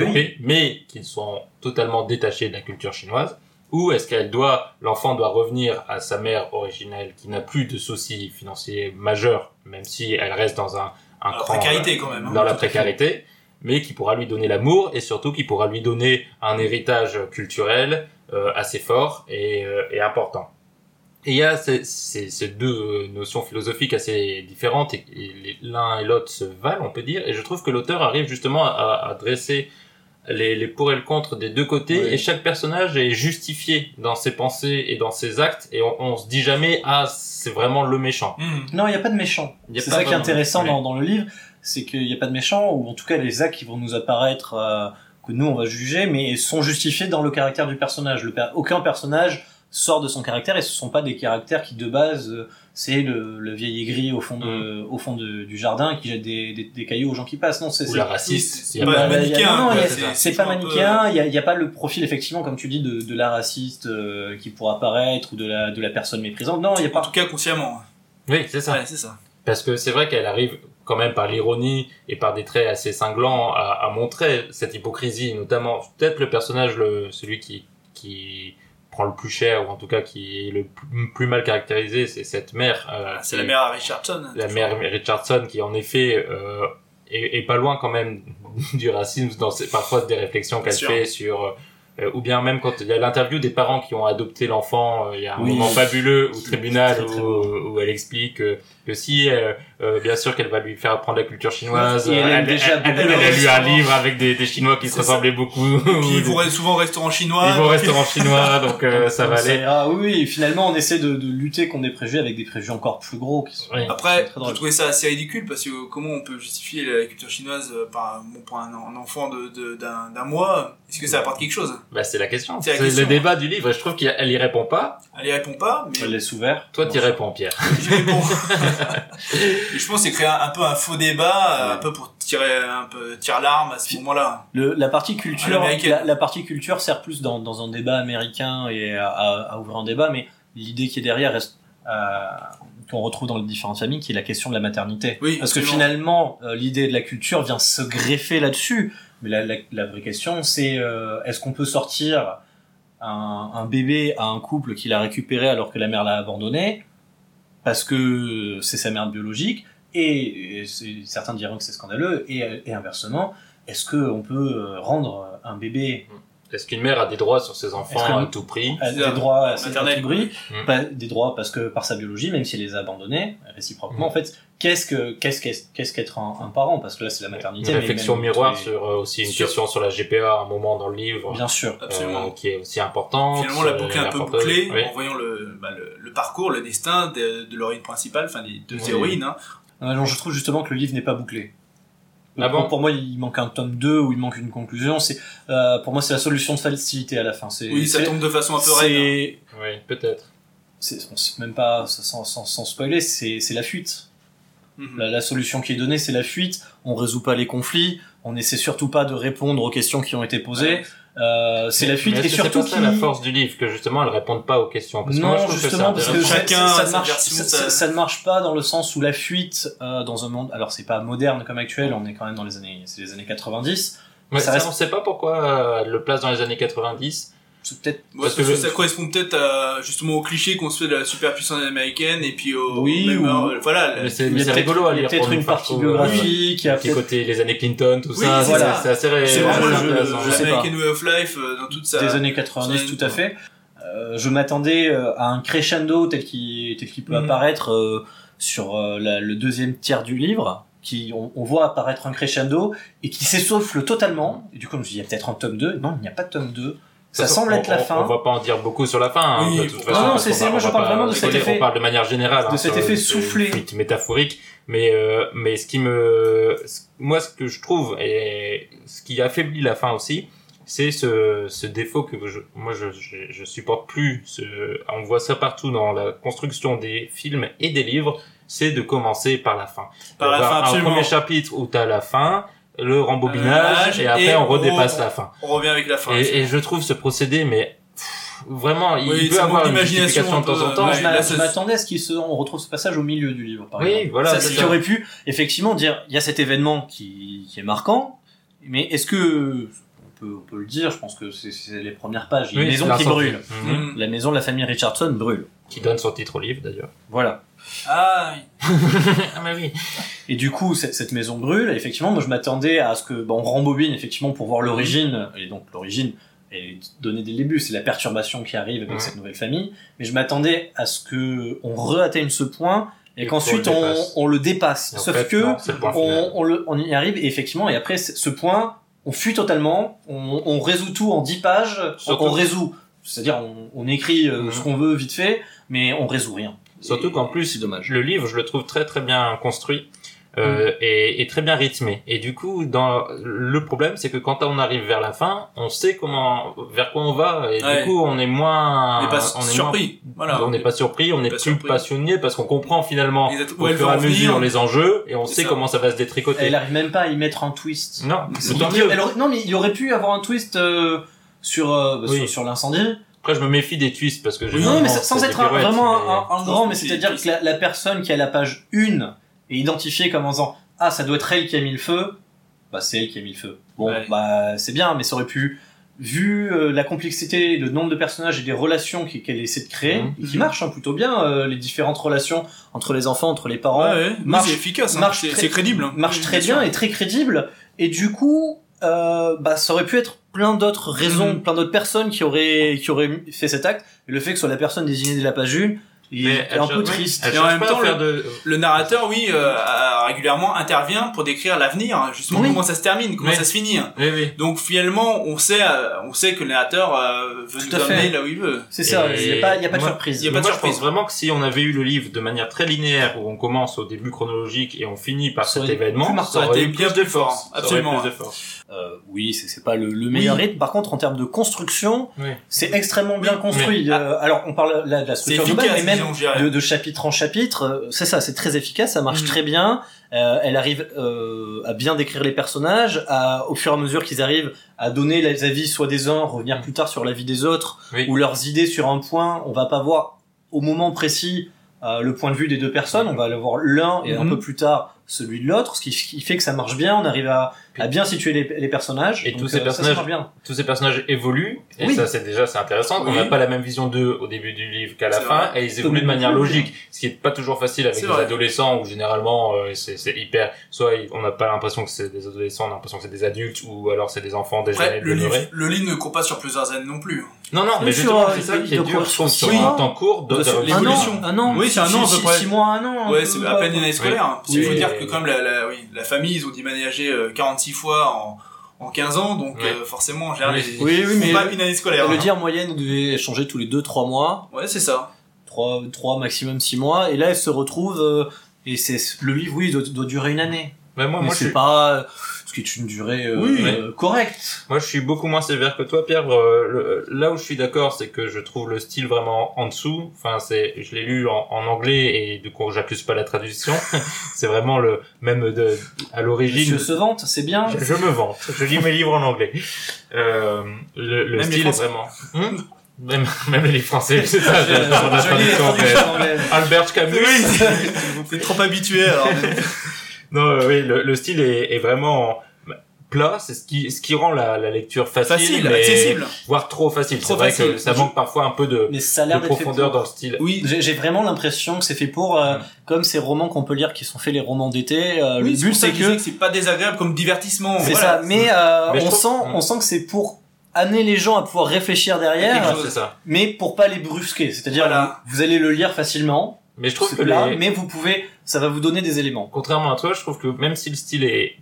mais qui sont totalement détachés de la culture chinoise ou est-ce qu'elle doit l'enfant doit revenir à sa mère originelle qui n'a plus de soucis financiers majeurs même si elle reste dans un, un La cran précarité euh, quand même. hein. dans la précarité mais qui pourra lui donner l'amour et surtout qui pourra lui donner un héritage culturel euh, assez fort et, euh, et important et il y a ces, ces, ces deux notions philosophiques assez différentes et, et l'un et l'autre se valent, on peut dire. Et je trouve que l'auteur arrive justement à, à dresser les, les pour et le contre des deux côtés. Oui. Et chaque personnage est justifié dans ses pensées et dans ses actes. Et on, on se dit jamais, ah, c'est vraiment le méchant. Mhm. Non, il n'y a pas de méchant. C'est ça qui est intéressant dans, dans le livre, c'est qu'il n'y a pas de méchant, ou en tout cas les actes qui vont nous apparaître, euh, que nous on va juger, mais sont justifiés dans le caractère du personnage. Le per- Aucun personnage sort de son caractère, et ce sont pas des caractères qui de base, euh, c'est le, le vieil aigri au fond, de, au fond de- du jardin qui jette des, des, des cailloux aux gens qui passent. Non, c'est la Oui, raciste. c'est- y pas- bah, y manichéen. y c'est pas manichéen, il n'y a, y pas le profil effectivement, comme tu dis, de, de la raciste euh, qui pourra apparaître ou de la, de la personne méprisante. Non, il n'y a En pas. tout cas consciemment. Oui, c'est ça. Ouais, c'est ça. Parce que c'est vrai qu'elle arrive quand même par l'ironie et par des traits assez cinglants à, à montrer cette hypocrisie, notamment peut-être le personnage, le, celui qui, qui prend le plus cher, ou en tout cas qui est le plus, mal caractérisé, c'est cette mère. euh, C'est qui- la mère à Richardson. la toujours. mère Richardson qui en effet euh, est, est pas loin quand même du racisme dans ses, parfois des réflexions qu'elle fait sur euh, ou bien même quand il y a l'interview des parents qui ont adopté l'enfant euh, il y a un Oui. moment fabuleux au tribunal où, où elle explique euh, que si euh, euh, bien sûr qu'elle va lui faire apprendre la culture chinoise elle aime elle, déjà elle- elle a lu un livre avec des, des chinois qui se ça. ressemblaient beaucoup Et puis ils vont souvent au restaurant chinois. ils vont au restaurant chinois donc euh, ça va aller Ah oui, finalement on essaie de, de lutter contre des préjugés avec des préjugés encore plus gros qui sont Oui. Après, drôles. trouvé ça assez ridicule parce que comment on peut justifier la culture chinoise euh, par, bon, pour un, un enfant de, de- d'un, d'un mois? Est-ce que ça apporte quelque chose? Bah c'est la question C'est la c'est question. le débat du livre et je trouve qu'elle y répond pas Elle y répond pas, mais Elle laisse ouvert. toi t'y réponds Pierre j'y réponds. Et je pense que c'est un, un peu un faux débat, euh, un peu pour tirer un peu tirer l'arme à ce moment-là. La partie culture, la, la partie culture sert plus dans, dans un débat américain et à, à- à ouvrir un débat, mais l'idée qui est derrière reste euh, qu'on retrouve dans les différentes familles, qui est la question de la maternité. Oui, Parce que finalement, euh, l'idée de la culture vient se greffer là-dessus. Mais la, la, la vraie question, c'est euh, est-ce qu'on peut sortir un, un bébé à un couple qu'il a récupéré alors que la mère l'a abandonné? Parce que c'est sa mère biologique et, certains diront que c'est scandaleux et, inversement est-ce que on peut euh, rendre un bébé Est-ce qu'une mère a des droits sur ses enfants à tout prix des droits à ses Maternelle, catégories, quoi. Mm. pas des droits parce que par sa biologie même si elle les a abandonnés réciproquement Mm. en fait qu'est-ce que qu'est-ce qu'est- qu'est-ce qu'être un, un parent? Parce que là c'est la maternité Une mais réflexion même miroir les- sur euh, aussi une Sur- question sur la GPA à un moment dans le livre bien sûr Absolument. euh, qui est aussi importante. Finalement, la euh, boucle est un peu bouclée Oui. en voyant le, bah, le, le parcours, le destin de, de l'héroïne principale, enfin des deux Oui. héroïnes. Hein. Euh, non, je trouve justement que le livre n'est pas bouclé Ah pour, bon pour moi, il manque un tome 2 ou il manque une conclusion. C'est, euh, pour moi, c'est la solution de facilité à la fin. C'est, Oui, ça c'est- tombe de façon un peu raide. hein. Oui, peut-être. c'est, on sait même pas, sans, sans, sans spoiler, c'est, c'est la fuite. Mhm. La, la solution qui est donnée, c'est la fuite. On résout pas les conflits. On essaie surtout pas de répondre aux questions qui ont été posées. Ouais. Euh, c'est Mais- la fuite mais et surtout c'est la force du livre que justement elles répondent pas aux questions? Parce que non, moi, je justement, que parce que ça, Chacun ça ne marche, version, ça, sa- ça- ça ne marche pas dans le sens où la fuite euh, dans un monde. Alors, c'est pas moderne comme actuel. On est quand même dans les années, c'est les années 90. Ouais, ça ça, reste- on sait pas pourquoi euh, elle le place dans les années 90. C'est peut-être Ouais, Parce parce, que ça correspond peut-être à, justement au cliché qu'on se fait de la superpuissance américaine et puis au Oui, même, ou- euh, voilà Mais c'est rigolo à il y a lire. peut-être une partie euh, biographique, Petit peut-être côté les années Clinton, tout Oui, ça, c'est c'est assez c'est moi, vraiment je- le- intéressant. je sais pas. l'American Way of Life euh, dans toute sa des années 90 ça- tout à fait. Euh, je m'attendais euh, à un crescendo tel qu'il tel qu'il peut Mhm. apparaître euh, sur euh, la- le deuxième tiers du livre, qui on, on voit apparaître un crescendo et qui s'essouffle totalement. Et du coup, je me suis dit, il y a peut-être un tome 2. Non, il n'y a pas de tome 2. Ça De semble façon, être la on- fin. On va pas en dire beaucoup sur la fin. hein, Oui, de toute façon, Non, non, c'est- moi, on je parle vraiment de cet effet- On parle de manière générale. de hein, cet sur effet le- soufflé. métaphorique. Mais euh, mais ce qui me, ce- moi, ce que je trouve et ce qui affaiblit la fin aussi, c'est ce, ce défaut que je, moi je, je, je supporte plus. Ce, on voit ça partout dans la construction des films et des livres, c'est de commencer par la fin. Par la Avoir fin, un absolument. premier chapitre où t'as la fin, le rembobinage, Euh, et après et on redépasse on- la fin. on revient avec la fin Et, et je trouve ce procédé, mais pff, vraiment, il Oui, peut avoir une justification de temps en temps. ouais. je m'attendais à ce qu'il se, on retrouve ce passage au milieu du livre, par Oui, exemple. voilà, Ça, qui aurait pu effectivement dire, il y a cet événement qui, qui est marquant, mais est-ce que on peut, on peut le dire, je pense que c'est- les premières pages. Il y a Oui, une maison qui brûle. Mhm. La maison de la famille Richardson brûle. Qui donne son titre au livre, d'ailleurs. Voilà. Ah oui. ah, mais oui. Et du coup, cette, cette maison brûle. Et effectivement, moi, je m'attendais à ce que, bon, on rembobine effectivement pour voir l'origine. Et donc, l'origine est donnée dès le début. C'est la perturbation qui arrive avec Ouais. cette nouvelle famille. Mais je m'attendais à ce que on re-atteigne ce point et, Et qu'ensuite on, on le dépasse. Et en Sauf fait, que non, on, on, le, on y arrive et effectivement, et après ce point, on fuit totalement. On, on résout tout en 10 pages. Surtout- On résout. C'est-à-dire, on, on écrit euh, Mhm. ce qu'on veut vite fait, mais on résout rien. Surtout qu'en plus, c'est dommage. le livre, je le trouve très très bien construit. euh, et, et très bien rythmé. Et du coup, dans le problème, c'est que quand on arrive vers la fin, on sait comment, vers quoi on va, et Ouais. du coup, on est moins, on pas on est moins- surpris voilà on n'est pas surpris, on est plus surpris. passionné parce qu'on comprend finalement au fur et à mesure les enjeux et on sait ça. comment ça va se détricoter. Elle arrive même pas à y mettre un twist. Non, Il- tant il- mieux. elle aurait- non, mais il aurait pu avoir un twist euh, sur, euh, Oui. sur, sur l'incendie. Après, je me méfie des twists parce que généralement, non, mais sans- être un- vraiment un, un- un je grand, mais c'est-à-dire que la, la personne qui a la page 1 est identifiée comme en disant Ah, ça doit être elle qui a mis le feu, bah c'est elle qui a mis le feu. Bon, Ouais. bah c'est bien, mais ça aurait pu, vu euh, la complexité, le nombre de personnages et des relations qu'elle essaie de créer, Mhm. et qui marchent hein, plutôt bien, euh, les différentes relations entre les enfants, entre les parents, ouais. Oui, efficace hein. marche c'est crédible hein. marche très bien et très crédible. Et du coup, euh, bah, ça aurait pu être plein d'autres raisons, Mhm. plein d'autres personnes qui auraient, qui auraient fait cet acte. Et le fait que ce soit la personne désignée dès la page 1 il Mais est un peu triste. Et en même temps, de- le narrateur oui euh, a- régulièrement intervient pour décrire l'avenir justement Oui. comment ça se termine comment Oui. ça se finit Oui, oui. donc finalement on sait euh, on sait que le narrateur euh, veut Tout nous amener là où il veut C'est ça, il n'y a pas, y a pas de moi- surprise. il y a pas de Moi, je surprise. pense vraiment que si on avait eu le livre de manière très linéaire, où on commence au début chronologique et on finit par Ça cet événement, ça aurait été bien plus de fort. Absolument. plus de force. Euh, oui, c'est pas le, le meilleur Oui. rythme. Par contre, en termes de construction, Oui. c'est extrêmement bien Oui, construit. Euh, alors, on parle là de la structure globale, mais même de, de chapitre en chapitre, euh, c'est ça, c'est très efficace, ça marche Mhm. très bien. Euh, elle arrive euh, à bien décrire les personnages, à, au fur et à mesure qu'ils arrivent à donner les avis soit des uns, revenir plus tard sur l'avis des autres, ou leurs idées sur un point. On va pas voir au moment précis le point de vue des deux personnes, on va le voir l'un et un peu plus tard celui de l'autre, ce qui, fait que ça marche bien. On arrive à, à bien situer les, les personnages. Et Donc, tous ces euh, ça, ça personnages- marche bien. Tous ces personnages évoluent, et Oui. ça c'est déjà c'est intéressant. On n'a pas la même vision d'eux au début du livre qu'à la fin, vrai. et ils évoluent de manière logique, ce qui est pas toujours facile avec des vrai. adolescents où généralement euh, c'est hyper. Soit on n'a pas l'impression que c'est des adolescents, on a l'impression que c'est des adultes, ou alors c'est des enfants déjà Après, le livre, demeurés. le livre ne court pas sur plusieurs années non plus. Non non, mais sur, justement euh, c'est ça il qui est dur, courir je trouve, sur un temps court de, l'évolution. Un an, un an. Oui, c'est un an à peu six- près. Six mois, un an. Ouais, un c'est à peine euh, une année scolaire. hein. Oui. qu'il faut dire que comme la, la, oui, la famille, ils ont déménagé euh, 46 fois en, en 15 ans, donc Ouais. euh, forcément, gère Oui. les... Oui, oui, mais pas une année scolaire. le hein. dire en moyenne, on devait changer tous les 2-3 mois. Ouais, c'est ça. 3, 3 maximum 6 mois. Et là, elle se retrouve, euh, et c'est, le livre, oui, doit, doit durer une année. Mais moi, Mais moi, je c'est suis, pas, ce qui est une durée, euh, Oui. euh, correcte. moi, je suis beaucoup moins sévère que toi, Pierre. Euh, le- là où je suis d'accord, c'est que je trouve le style vraiment en dessous. Enfin, c'est, je l'ai lu en, en anglais et du coup, j'accuse pas la traduction. c'est vraiment le même de, à l'origine. Monsieur se vante, c'est bien. Je, je me vante. Je lis mes livres en anglais. Euh, le le Même style est vraiment. Hmm? Même, même les Français, c'est ça. La je traduction anglaise. Albert Camus. T'es trop habitué, alors. Non, euh, oui, le, le style est, est vraiment plat, c'est ce qui ce qui rend la, la lecture facile, Facile, mais- accessible. voire trop facile. Trop C'est vrai facile. que ça manque parfois un peu de, Mais ça a de l'air profondeur pour. dans le style. Oui, J'ai j'ai vraiment l'impression que c'est fait pour, euh, Mm. comme ces romans qu'on peut lire qui sont faits les romans d'été. euh, oui le but c'est que, c'est pas désagréable comme divertissement. c'est Voilà. ça. Mais, euh, Mais on trouve- sent, Mm. on sent que c'est pour amener les gens à pouvoir réfléchir derrière, chose. mais pour pas les brusquer. C'est-à-dire Voilà. vous allez le lire facilement, Mais je trouve que les- mais vous pouvez, ça va vous donner des éléments. contrairement à toi, je trouve que même si le style est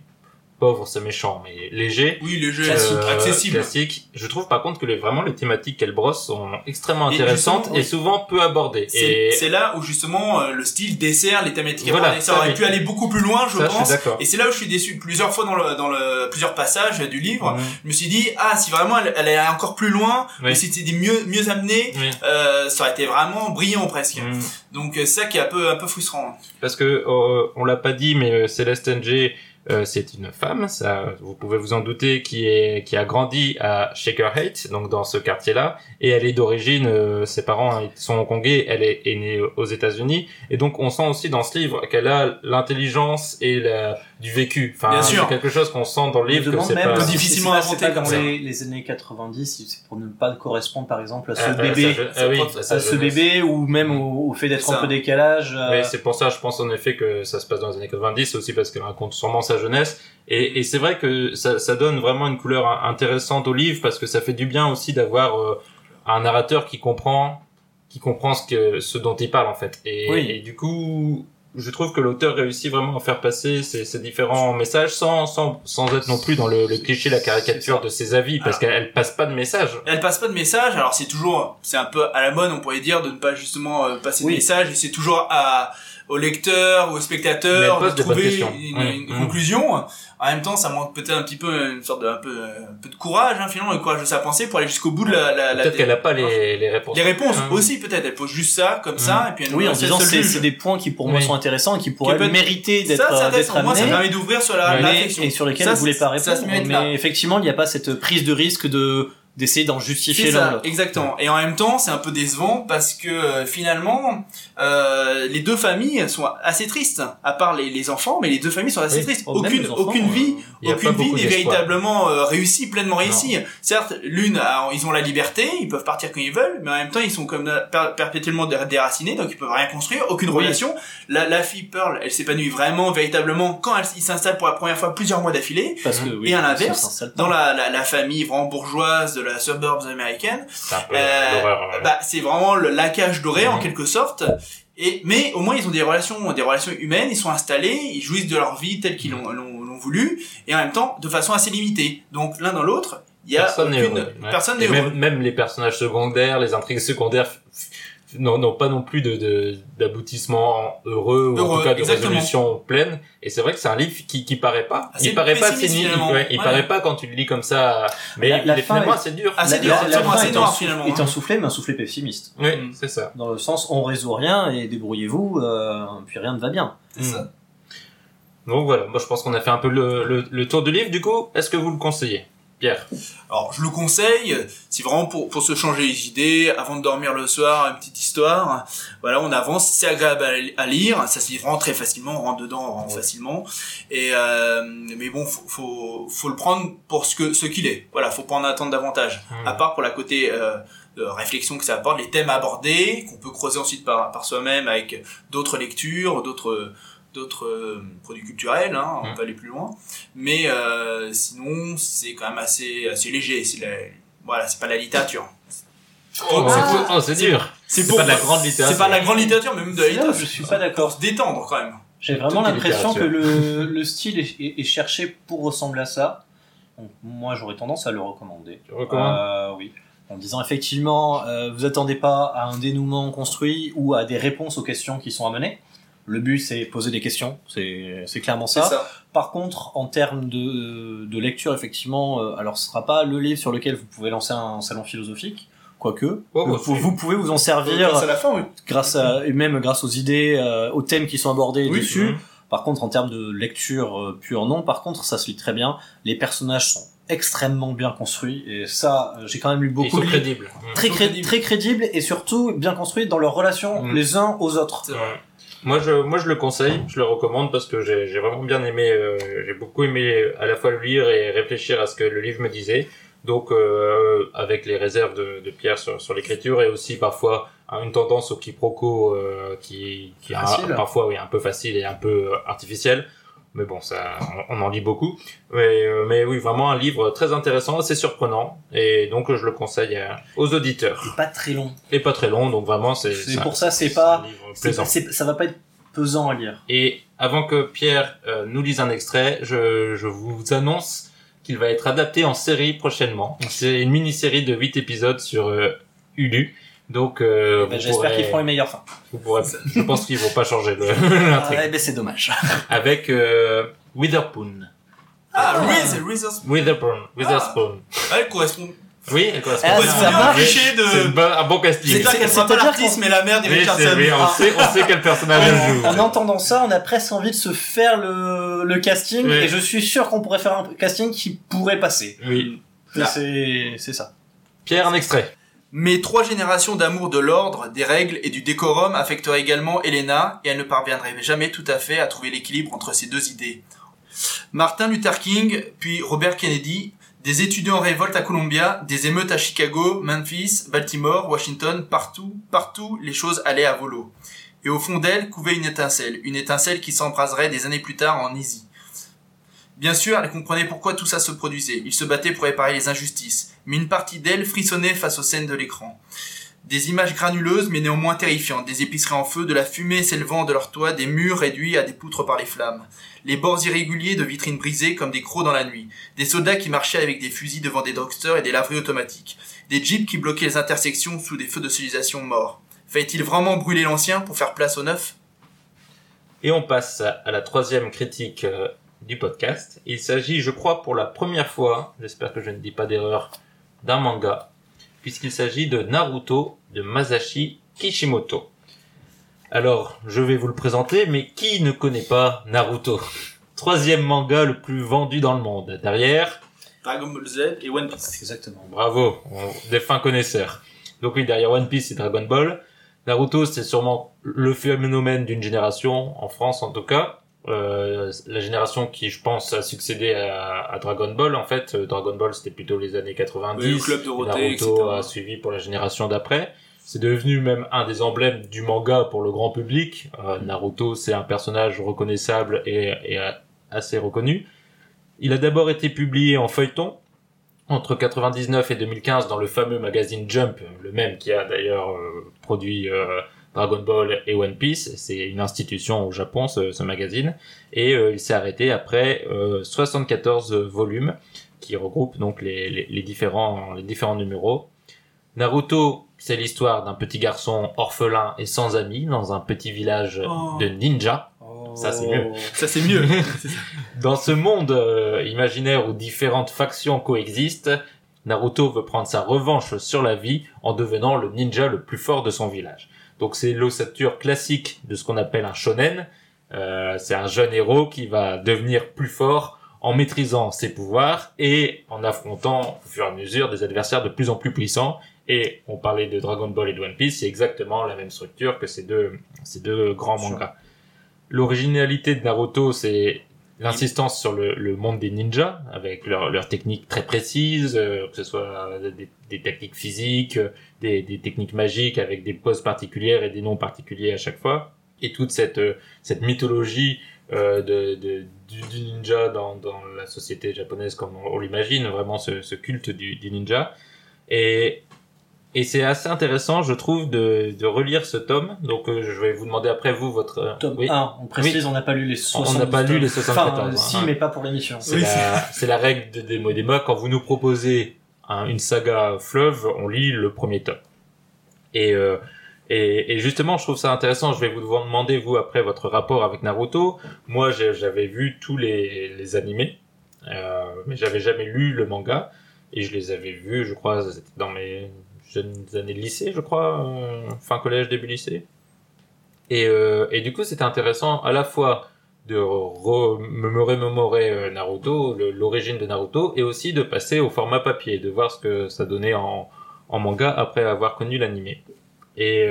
pauvre, c'est méchant, mais léger, Oui, léger, Classique. euh, accessible. classique, je trouve par contre que les, vraiment les thématiques qu'elle brosse sont extrêmement intéressantes et souvent peu abordées. C'est Et c'est là où justement euh, le style dessert les thématiques. Voilà, abordées. ça ça, aurait pu aller beaucoup plus loin, je ça, je suis pense. d'accord. Et c'est là où je suis déçu plusieurs fois dans le dans le plusieurs passages du livre. Je me suis dit ah si vraiment elle, elle est encore plus loin, Oui. ou si c'était mieux mieux amené, Oui. euh, ça aurait été vraiment brillant presque. Donc euh, ça qui est un peu un peu frustrant. Parce que euh, on l'a pas dit, mais euh, Céleste NG, euh, c'est une femme, ça, vous pouvez vous en douter, qui est qui a grandi à Shaker Heights, donc dans ce quartier-là, et elle est d'origine, euh, ses parents sont hongkongais, elle est, est née aux États-Unis, et donc on sent aussi dans ce livre qu'elle a l'intelligence et la, du vécu. Enfin, Bien c'est sûr. quelque chose qu'on sent dans le livre que c'est même pas. difficilement inventé pas dans les, les années 90, si c'est pour ne pas correspondre par exemple à ce Ah, ah, bébé, je- ah oui, à ce bébé ou même au, au fait d'être un peu décalage. euh, Oui, c'est pour ça, je pense en effet que ça se passe dans les années 90, c'est aussi parce qu'elle raconte sûrement sa jeunesse. Et, et c'est vrai que ça, ça donne vraiment une couleur intéressante au livre parce que ça fait du bien aussi d'avoir euh, un narrateur qui comprend, qui comprend ce que, ce dont il parle en fait. Et, Oui. et du coup, je trouve que l'auteur réussit vraiment à faire passer ces, ces différents messages sans, sans, sans être non plus dans le, le cliché, la caricature de ses avis parce qu'elle elle passe pas de message. Elle passe pas de message, alors c'est toujours, c'est un peu à la mode, on pourrait dire, de ne pas justement euh, passer Oui. de message, c'est toujours à, au lecteur ou au spectateur elle de trouver une, une Mhm. conclusion. En même temps, ça manque peut-être un petit peu une sorte de, un peu, un peu de courage, hein, finalement, le courage de sa pensée pour aller jusqu'au bout de la, la, la Peut-être qu'elle a pas les, les réponses. les réponses Hein. aussi peut-être. Elle pose juste ça comme ça, et puis elle Oui, en disant c'est c'est des points qui pour moi Oui. sont intéressants et qui pourraient peut être- mériter Ça, d'être c'est euh, d'être. Moi, ça amenés. permet d'ouvrir sur la, la mais, réflexion. et sur lesquels Ça, vous voulez pas ça répondre. mais effectivement, il n'y a pas cette prise de risque de d'essayer d'en justifier l'un exactement. Et en même temps, c'est un peu décevant parce que euh, finalement, euh, les deux familles sont assez tristes, à part les, les enfants, mais les deux familles sont assez Oui. tristes. Oh, aucune, enfants, aucune euh, vie, aucune vie n'est véritablement euh, réussie, pleinement réussie. Certes, l'une, ils ont la liberté, ils peuvent partir quand ils veulent, mais en même temps, ils sont comme per- perpétuellement dé- déracinés, donc ils peuvent rien construire, aucune Oui. relation. La, la fille Pearl, elle s'épanouit vraiment, véritablement, quand elle s- s'installe pour la première fois plusieurs mois d'affilée. Parce que, oui, Et à l'inverse. Dans la, la, la famille vraiment bourgeoise de la suburbs américaine, Euh, ouais. bah, c'est vraiment le laquage doré en Mhm. quelque sorte. Et mais au moins ils ont des relations, des relations humaines. Ils sont installés, ils jouissent de leur vie telle qu'ils l'ont, voulu, et en même temps de façon assez limitée. Donc l'un dans l'autre, il y a personne n'est aucune, heureux. Ouais. personne Et n'est même, heureux. même les personnages secondaires, les intrigues secondaires n'ont n'ont pas non plus de de- d'aboutissement heureux, ou en Heureux, tout cas de exactement. résolution pleine. Et c'est vrai que c'est un livre qui, qui paraît pas. Assez il paraît pas pessimiste, fini. finalement. ouais, il Ouais. paraît pas quand tu le lis comme ça. Mais La- il la fin finalement est- assez dur. Assez La- dur, la- c'est la fin est noir finalement. est un soufflet, mais un soufflet pessimiste. Oui, Mm. c'est ça. Dans le sens, on résout rien et débrouillez-vous, euh, puis rien ne va bien. C'est ça. Donc voilà, moi je pense qu'on a fait un peu le, le, le tour du livre. Du coup, est-ce que vous le conseillez? Pierre Alors je le conseille, c'est vraiment pour, pour se changer les idées, avant de dormir le soir, une petite histoire. Voilà, on avance, c'est agréable à, à lire, ça se lit vraiment très facilement, on rentre dedans vraiment facilement. Et euh, mais bon, faut, faut, faut le prendre pour ce que ce qu'il est. Voilà, faut pas en attendre davantage. Hmm. À part pour la côté euh, de réflexion que ça apporte, les thèmes abordés, qu'on peut creuser ensuite par, par soi-même avec d'autres lectures, d'autres d'autres euh, produits culturels, hein, on peut aller plus loin. Mais euh, sinon, c'est quand même assez assez léger. C'est la, voilà, c'est pas la littérature. Oh, c'est c'est- pour- oh, c'est dur. C'est C'est pas de la grande littérature. C'est pas de la grande littérature, mais même de la littérature. je suis pas Pour d'accord. se détendre quand même. J'ai vraiment l'impression que le, le style est, est- est cherché pour ressembler à ça. Donc, moi, j'aurais tendance à le recommander. Tu recommandes? Euh, oui. En disant effectivement, euh, vous attendez pas à un dénouement construit ou à des réponses aux questions qui sont amenées. Le but, c'est poser des questions. C'est c'est clairement C'est ça. ça. Par contre, en termes de, de lecture, effectivement, euh, alors ce sera pas le livre sur lequel vous pouvez lancer un salon philosophique, quoique. Oh, bah, vous, vous pouvez vous en servir Grâce à la fin, oui. grâce à, et même grâce aux idées, euh, aux thèmes qui sont abordés Oui, dessus. Mhm. Par contre, en termes de lecture euh, pure, non. Par contre, ça se lit très bien. Les personnages sont extrêmement bien construits et ça, euh, j'ai quand même lu beaucoup de crédibles. très, cré- crédibles. très crédibles et surtout bien construits dans leurs relations Mhm. les uns aux autres. Moi, je, moi, je le conseille, je le recommande parce que j'ai j'ai vraiment bien aimé, euh, j'ai beaucoup aimé à la fois le lire et réfléchir à ce que le livre me disait. Donc, euh, avec les réserves de, de Pierre sur, sur l'écriture et aussi parfois hein, une tendance au quiproquo euh, qui, qui est un- parfois oui un peu facile et un peu euh, artificiel. Mais bon, ça, on, en lit beaucoup. Mais, euh, mais oui, vraiment un livre très intéressant, assez surprenant, et donc je le conseille à- aux auditeurs. C'est pas très long. Et pas très long, donc vraiment c'est. C'est pour ça, c'est pas- un livre C'est- plaisant. ça va pas être pesant à lire. Et avant que Pierre euh, nous lise un extrait, je, je vous annonce qu'il va être adapté en série prochainement. C'est une mini-série de 8 épisodes sur euh, Hulu. Donc, euh, Ben, vous J'espère pourrez- qu'ils feront fins. vous pourrez- je pense qu'ils vont pas changer le- l'intrigue. Ah, eh ben, c'est dommage. Avec euh, Witherspoon. Ah, Reese, Reese, Witherspoon. Witherspoon. elle correspond. Oui, elle correspond. Ah, Elle correspond bien cliché C'est de. une bonne- un bon casting. C'est clair qu'elle sera pas l'artiste, mais la mère d'Eric c'est- Carlson. oui, on Ah. sait, on sait quel personnage elle joue. En entendant ça, on a presque envie de se faire le, le casting, Oui. et je suis sûr qu'on pourrait faire un casting qui pourrait passer. Oui. Ah. C'est c'est ça. Pierre, un extrait. Mais trois générations d'amour de l'ordre, des règles et du décorum affecteraient également Elena, et elle ne parviendrait jamais tout à fait à trouver l'équilibre entre ces deux idées. Martin Luther King, puis Robert Kennedy, des étudiants en révolte à Columbia, des émeutes à Chicago, Memphis, Baltimore, Washington, partout, partout, les choses allaient à volo. Et au fond d'elle couvait une étincelle, une étincelle qui s'embraserait des années plus tard en Easy. Bien sûr, elle comprenait pourquoi tout ça se produisait. Il se battait pour réparer les injustices. Mais une partie d'elle frissonnait face aux scènes de l'écran. Des images granuleuses mais néanmoins terrifiantes, des épiceries en feu, de la fumée s'élevant de leurs toits, des murs réduits à des poutres par les flammes, les bords irréguliers de vitrines brisées comme des crocs dans la nuit, des soldats qui marchaient avec des fusils devant des drugstores et des laveries automatiques, des jeeps qui bloquaient les intersections sous des feux de civilisation morts. Fallait-il vraiment brûler l'ancien pour faire place au neuf? Et on passe à la troisième critique euh, du podcast. Il s'agit, je crois, pour la première fois, j'espère que je ne dis pas d'erreur, d'un manga, puisqu'il s'agit de Naruto de Masashi Kishimoto. Alors, je vais vous le présenter, mais qui ne connaît pas Naruto? Troisième manga le plus vendu dans le monde. Derrière, Dragon Ball Z et One Piece. Exactement. Bravo, des fins connaisseurs. Donc oui, derrière One Piece et Dragon Ball, Naruto c'est sûrement le phénomène d'une génération, en France en tout cas. Euh, la génération qui, je pense, a succédé à, à Dragon Ball. En fait, euh, Dragon Ball c'était plutôt les années 90. Oui, le club Dorothée, Naruto etc. a suivi pour la génération d'après. C'est devenu même un des emblèmes du manga pour le grand public. Euh, Naruto, c'est un personnage reconnaissable et, et assez reconnu. Il a d'abord été publié en feuilleton entre 99 et 2015 dans le fameux magazine Jump, le même qui a d'ailleurs euh, produit euh, Dragon Ball et One Piece. C'est une institution au Japon, ce, ce magazine. Et euh, il s'est arrêté après euh, 74 volumes qui regroupent donc les, les, les différents, les différents numéros. Naruto, c'est l'histoire d'un petit garçon orphelin et sans amis dans un petit village Oh. de ninja. Ça, c'est mieux. Ça c'est mieux. Dans ce monde euh, imaginaire où différentes factions coexistent, Naruto veut prendre sa revanche sur la vie en devenant le ninja le plus fort de son village. Donc c'est l'ossature classique de ce qu'on appelle un shonen. Euh, c'est un jeune héros qui va devenir plus fort en maîtrisant ses pouvoirs et en affrontant au fur et à mesure des adversaires de plus en plus puissants. Et on parlait de Dragon Ball et de One Piece, c'est exactement la même structure que ces deux, ces deux grands mangas. L'originalité de Naruto, c'est l'insistance sur le, le monde des ninjas, avec leurs techniques très précises, euh, que ce soit des, des techniques physiques, des, des techniques magiques avec des poses particulières et des noms particuliers à chaque fois, et toute cette, euh, cette mythologie euh, de, de, du, du ninja dans, dans la société japonaise comme on, on l'imagine, vraiment ce, ce culte du, du ninja. Et et c'est assez intéressant, je trouve, de, de relire ce tome. Donc, euh, je vais vous demander après vous votre. euh, Tome oui. 1, on précise, on n'a pas lu les On 70 n'a pas lu les 74, Enfin, hein. si, mais pas pour l'émission. C'est Oui, la, c'est la règle de Demo et Débat. Quand vous nous proposez un- une saga fleuve, on lit le premier tome. Et, euh, et, et justement, je trouve ça intéressant. Je vais vous demander, vous, après, votre rapport avec Naruto. Moi, j'avais vu tous les, les animés, euh, mais j'avais jamais lu le manga. Et je les avais vus, je crois, c'était dans mes jeunes années de lycée, je crois, euh, fin collège, début lycée. Et, euh, et du coup, c'était intéressant à la fois de me remémorer euh, Naruto, l'origine de Naruto, et aussi de passer au format papier, de voir ce que ça donnait en, en manga après avoir connu l'animé. Et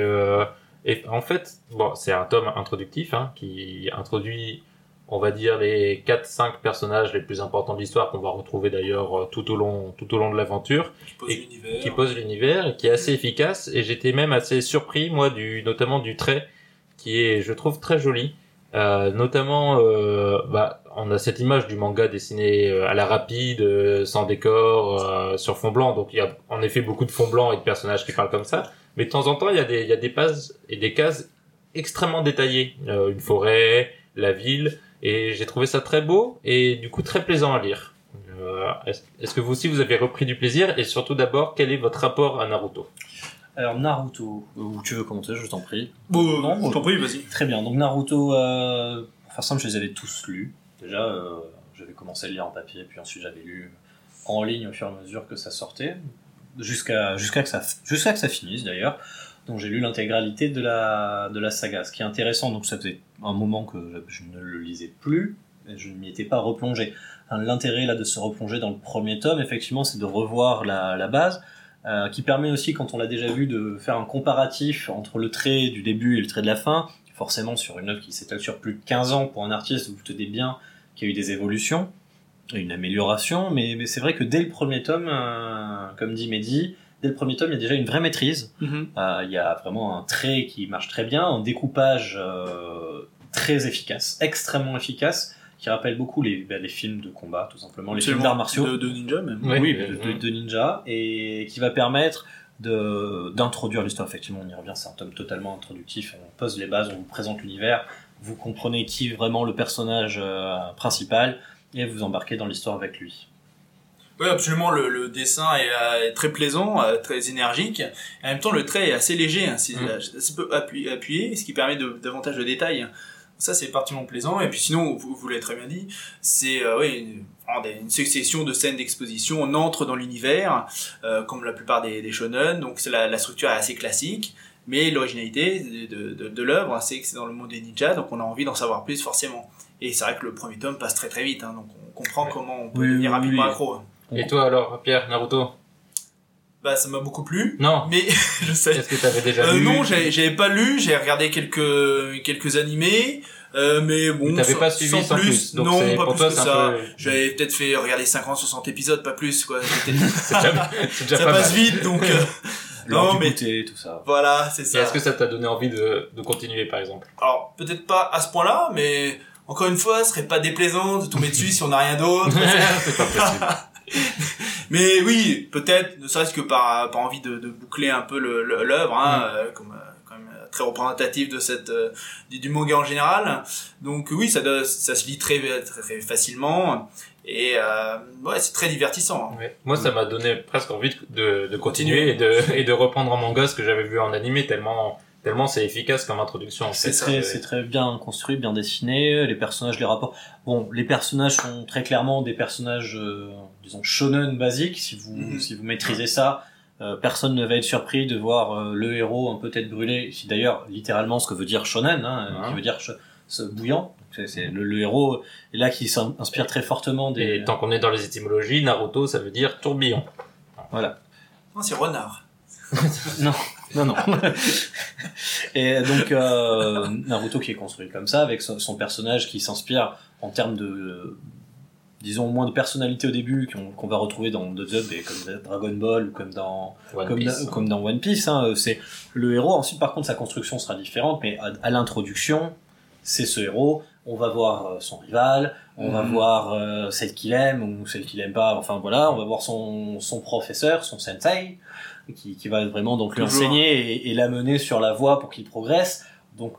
Et en fait, bon, c'est un tome introductif hein, qui introduit, on va dire, les 4-5 personnages les plus importants de l'histoire qu'on va retrouver d'ailleurs euh, tout au long, tout au long de l'aventure, Qui pose l'univers. qui pose l'univers et qui est assez efficace. Et j'étais même assez surpris, moi, du, notamment du trait qui est, je trouve, très joli. Euh, notamment, euh, bah, on a cette image du manga dessiné euh, à la rapide, euh, sans décor, euh, sur fond blanc. Donc il y a en effet beaucoup de fond blanc et de personnages qui parlent comme ça. Mais de temps en temps, il y a des, il y a des pages et des cases extrêmement détaillées. Euh, une forêt, la ville. Et j'ai trouvé ça très beau et du coup très plaisant à lire. Euh, Est-ce que vous aussi vous avez repris du plaisir? Et surtout d'abord quel est votre rapport à Naruto? Alors Naruto, où tu veux commenter, je t'en prie. Bon, Non, je t'en prie, vas-y. Très bien. Donc Naruto, euh, pour faire simple, je les avais tous lus. Déjà, euh, j'avais commencé à lire en papier, puis ensuite j'avais lu en ligne au fur et à mesure que ça sortait, jusqu'à jusqu'à que ça jusqu'à que ça finisse d'ailleurs. Donc j'ai lu l'intégralité de la de la saga. Ce qui est intéressant, donc ça faisait un moment que je ne le lisais plus, je ne m'y étais pas replongé. L'intérêt là de se replonger dans le premier tome, effectivement, c'est de revoir la, base. euh, qui permet aussi, quand on l'a déjà vu, de faire un comparatif entre le trait du début et le trait de la fin, forcément sur une œuvre qui s'étale sur plus de 15 ans pour un artiste, vous tenez bien qu'il y a eu des évolutions, une amélioration, mais, mais c'est vrai que dès le premier tome, euh, comme dit Mehdi, dès le premier tome, il y a déjà une vraie maîtrise. Mhm. Euh, il y a vraiment un trait qui marche très bien, un découpage euh, très efficace, extrêmement efficace, qui rappelle beaucoup les, ben, les films de combat, tout simplement, les films d'arts martiaux De, de ninja, même. Oui, de, ninja, et qui va permettre de d'introduire l'histoire. Effectivement, on y revient, c'est un tome totalement introductif. On pose les bases, on vous présente l'univers, vous comprenez qui est vraiment le personnage euh, principal, et vous embarquez dans l'histoire avec lui. Oui, absolument. Le, le dessin est, euh, est très plaisant, euh, très énergique. Et en même temps, le trait est assez léger, hein, c'est Mm. assez peu appuyé, appuyé, ce qui permet de, davantage de détails. Ça, c'est particulièrement plaisant. Et puis sinon, vous, vous l'avez très bien dit, c'est euh, oui, une, une succession de scènes d'exposition. On entre dans l'univers, euh, comme la plupart des, des shonen. Donc la, la structure est assez classique. Mais l'originalité de, de, de l'œuvre, hein, c'est que c'est dans le monde des ninjas, donc on a envie d'en savoir plus forcément. Et c'est vrai que le premier tome passe très très vite, hein, donc on comprend Ouais. comment on peut Oui, devenir rapidement oui. accro. Et toi alors, Pierre, Naruto Bah ça m'a beaucoup plu. Non Mais je sais. Est-ce que t'avais déjà Euh, lu non, j'avais j'avais pas lu, j'ai regardé quelques quelques animés, euh, mais bon. T'avais sans- pas suivi sans, plus. Donc non, pas pour plus toi, que ça. peu... J'avais peut-être fait regarder 50, 60 épisodes, pas plus quoi. Déjà, déjà ça pas passe mal. vite, donc euh, non du mais goûter, tout ça. voilà, c'est ça. est-ce que ça t'a donné envie de, de continuer, par exemple Alors peut-être pas à ce point-là, mais encore une fois, ce serait pas déplaisant de tomber dessus si on n'a rien d'autre. C'est pas possible. Mais oui, peut-être, ne serait-ce que par, par envie de, de boucler un peu le- le- l'œuvre, hein, euh, comme, euh, quand même euh, très représentatif de cette euh, du, du manga en général. Donc oui, ça, doit- ça se lit très, très, très facilement et euh, ouais, c'est très divertissant. Ouais. Moi, ça m'a donné presque envie de, de continuer et de, et de reprendre en manga ce que j'avais vu en animé tellement, tellement c'est efficace comme introduction. en C'est très, c'est très bien construit, bien dessiné. Les personnages, les rapports. Bon, les personnages sont très clairement des personnages, euh, disons, shonen basiques. Si vous, Mhm. si vous maîtrisez ça, euh, personne ne va être surpris de voir euh, le héros un peu tête brûlée. C'est d'ailleurs littéralement ce que veut dire shonen, hein, Mhm. qui veut dire ce bouillant. C'est, le, le héros est là qui s'inspire très fortement des. Et tant qu'on est dans les étymologies, Naruto, ça veut dire tourbillon. Voilà. Non, c'est renard. Non, non, non. Et donc euh, Naruto qui est construit comme ça, avec son, son personnage qui s'inspire en termes de, euh, disons moins de personnalité au début qu'on va retrouver dans d'autres œuvres, et comme dans Dragon Ball ou comme dans One comme, Piece. dans- comme dans One Piece. Hein, euh, c'est le héros. Ensuite, par contre, sa construction sera différente, mais à, à l'introduction, c'est ce héros. On va voir euh, son rival, on va Mhm. voir euh, celle qu'il aime ou celle qu'il aime pas. Enfin voilà, on va voir son, son professeur, son sensei, qui, qui va vraiment donc lui enseigner et, et l'amener sur la voie pour qu'il progresse. Donc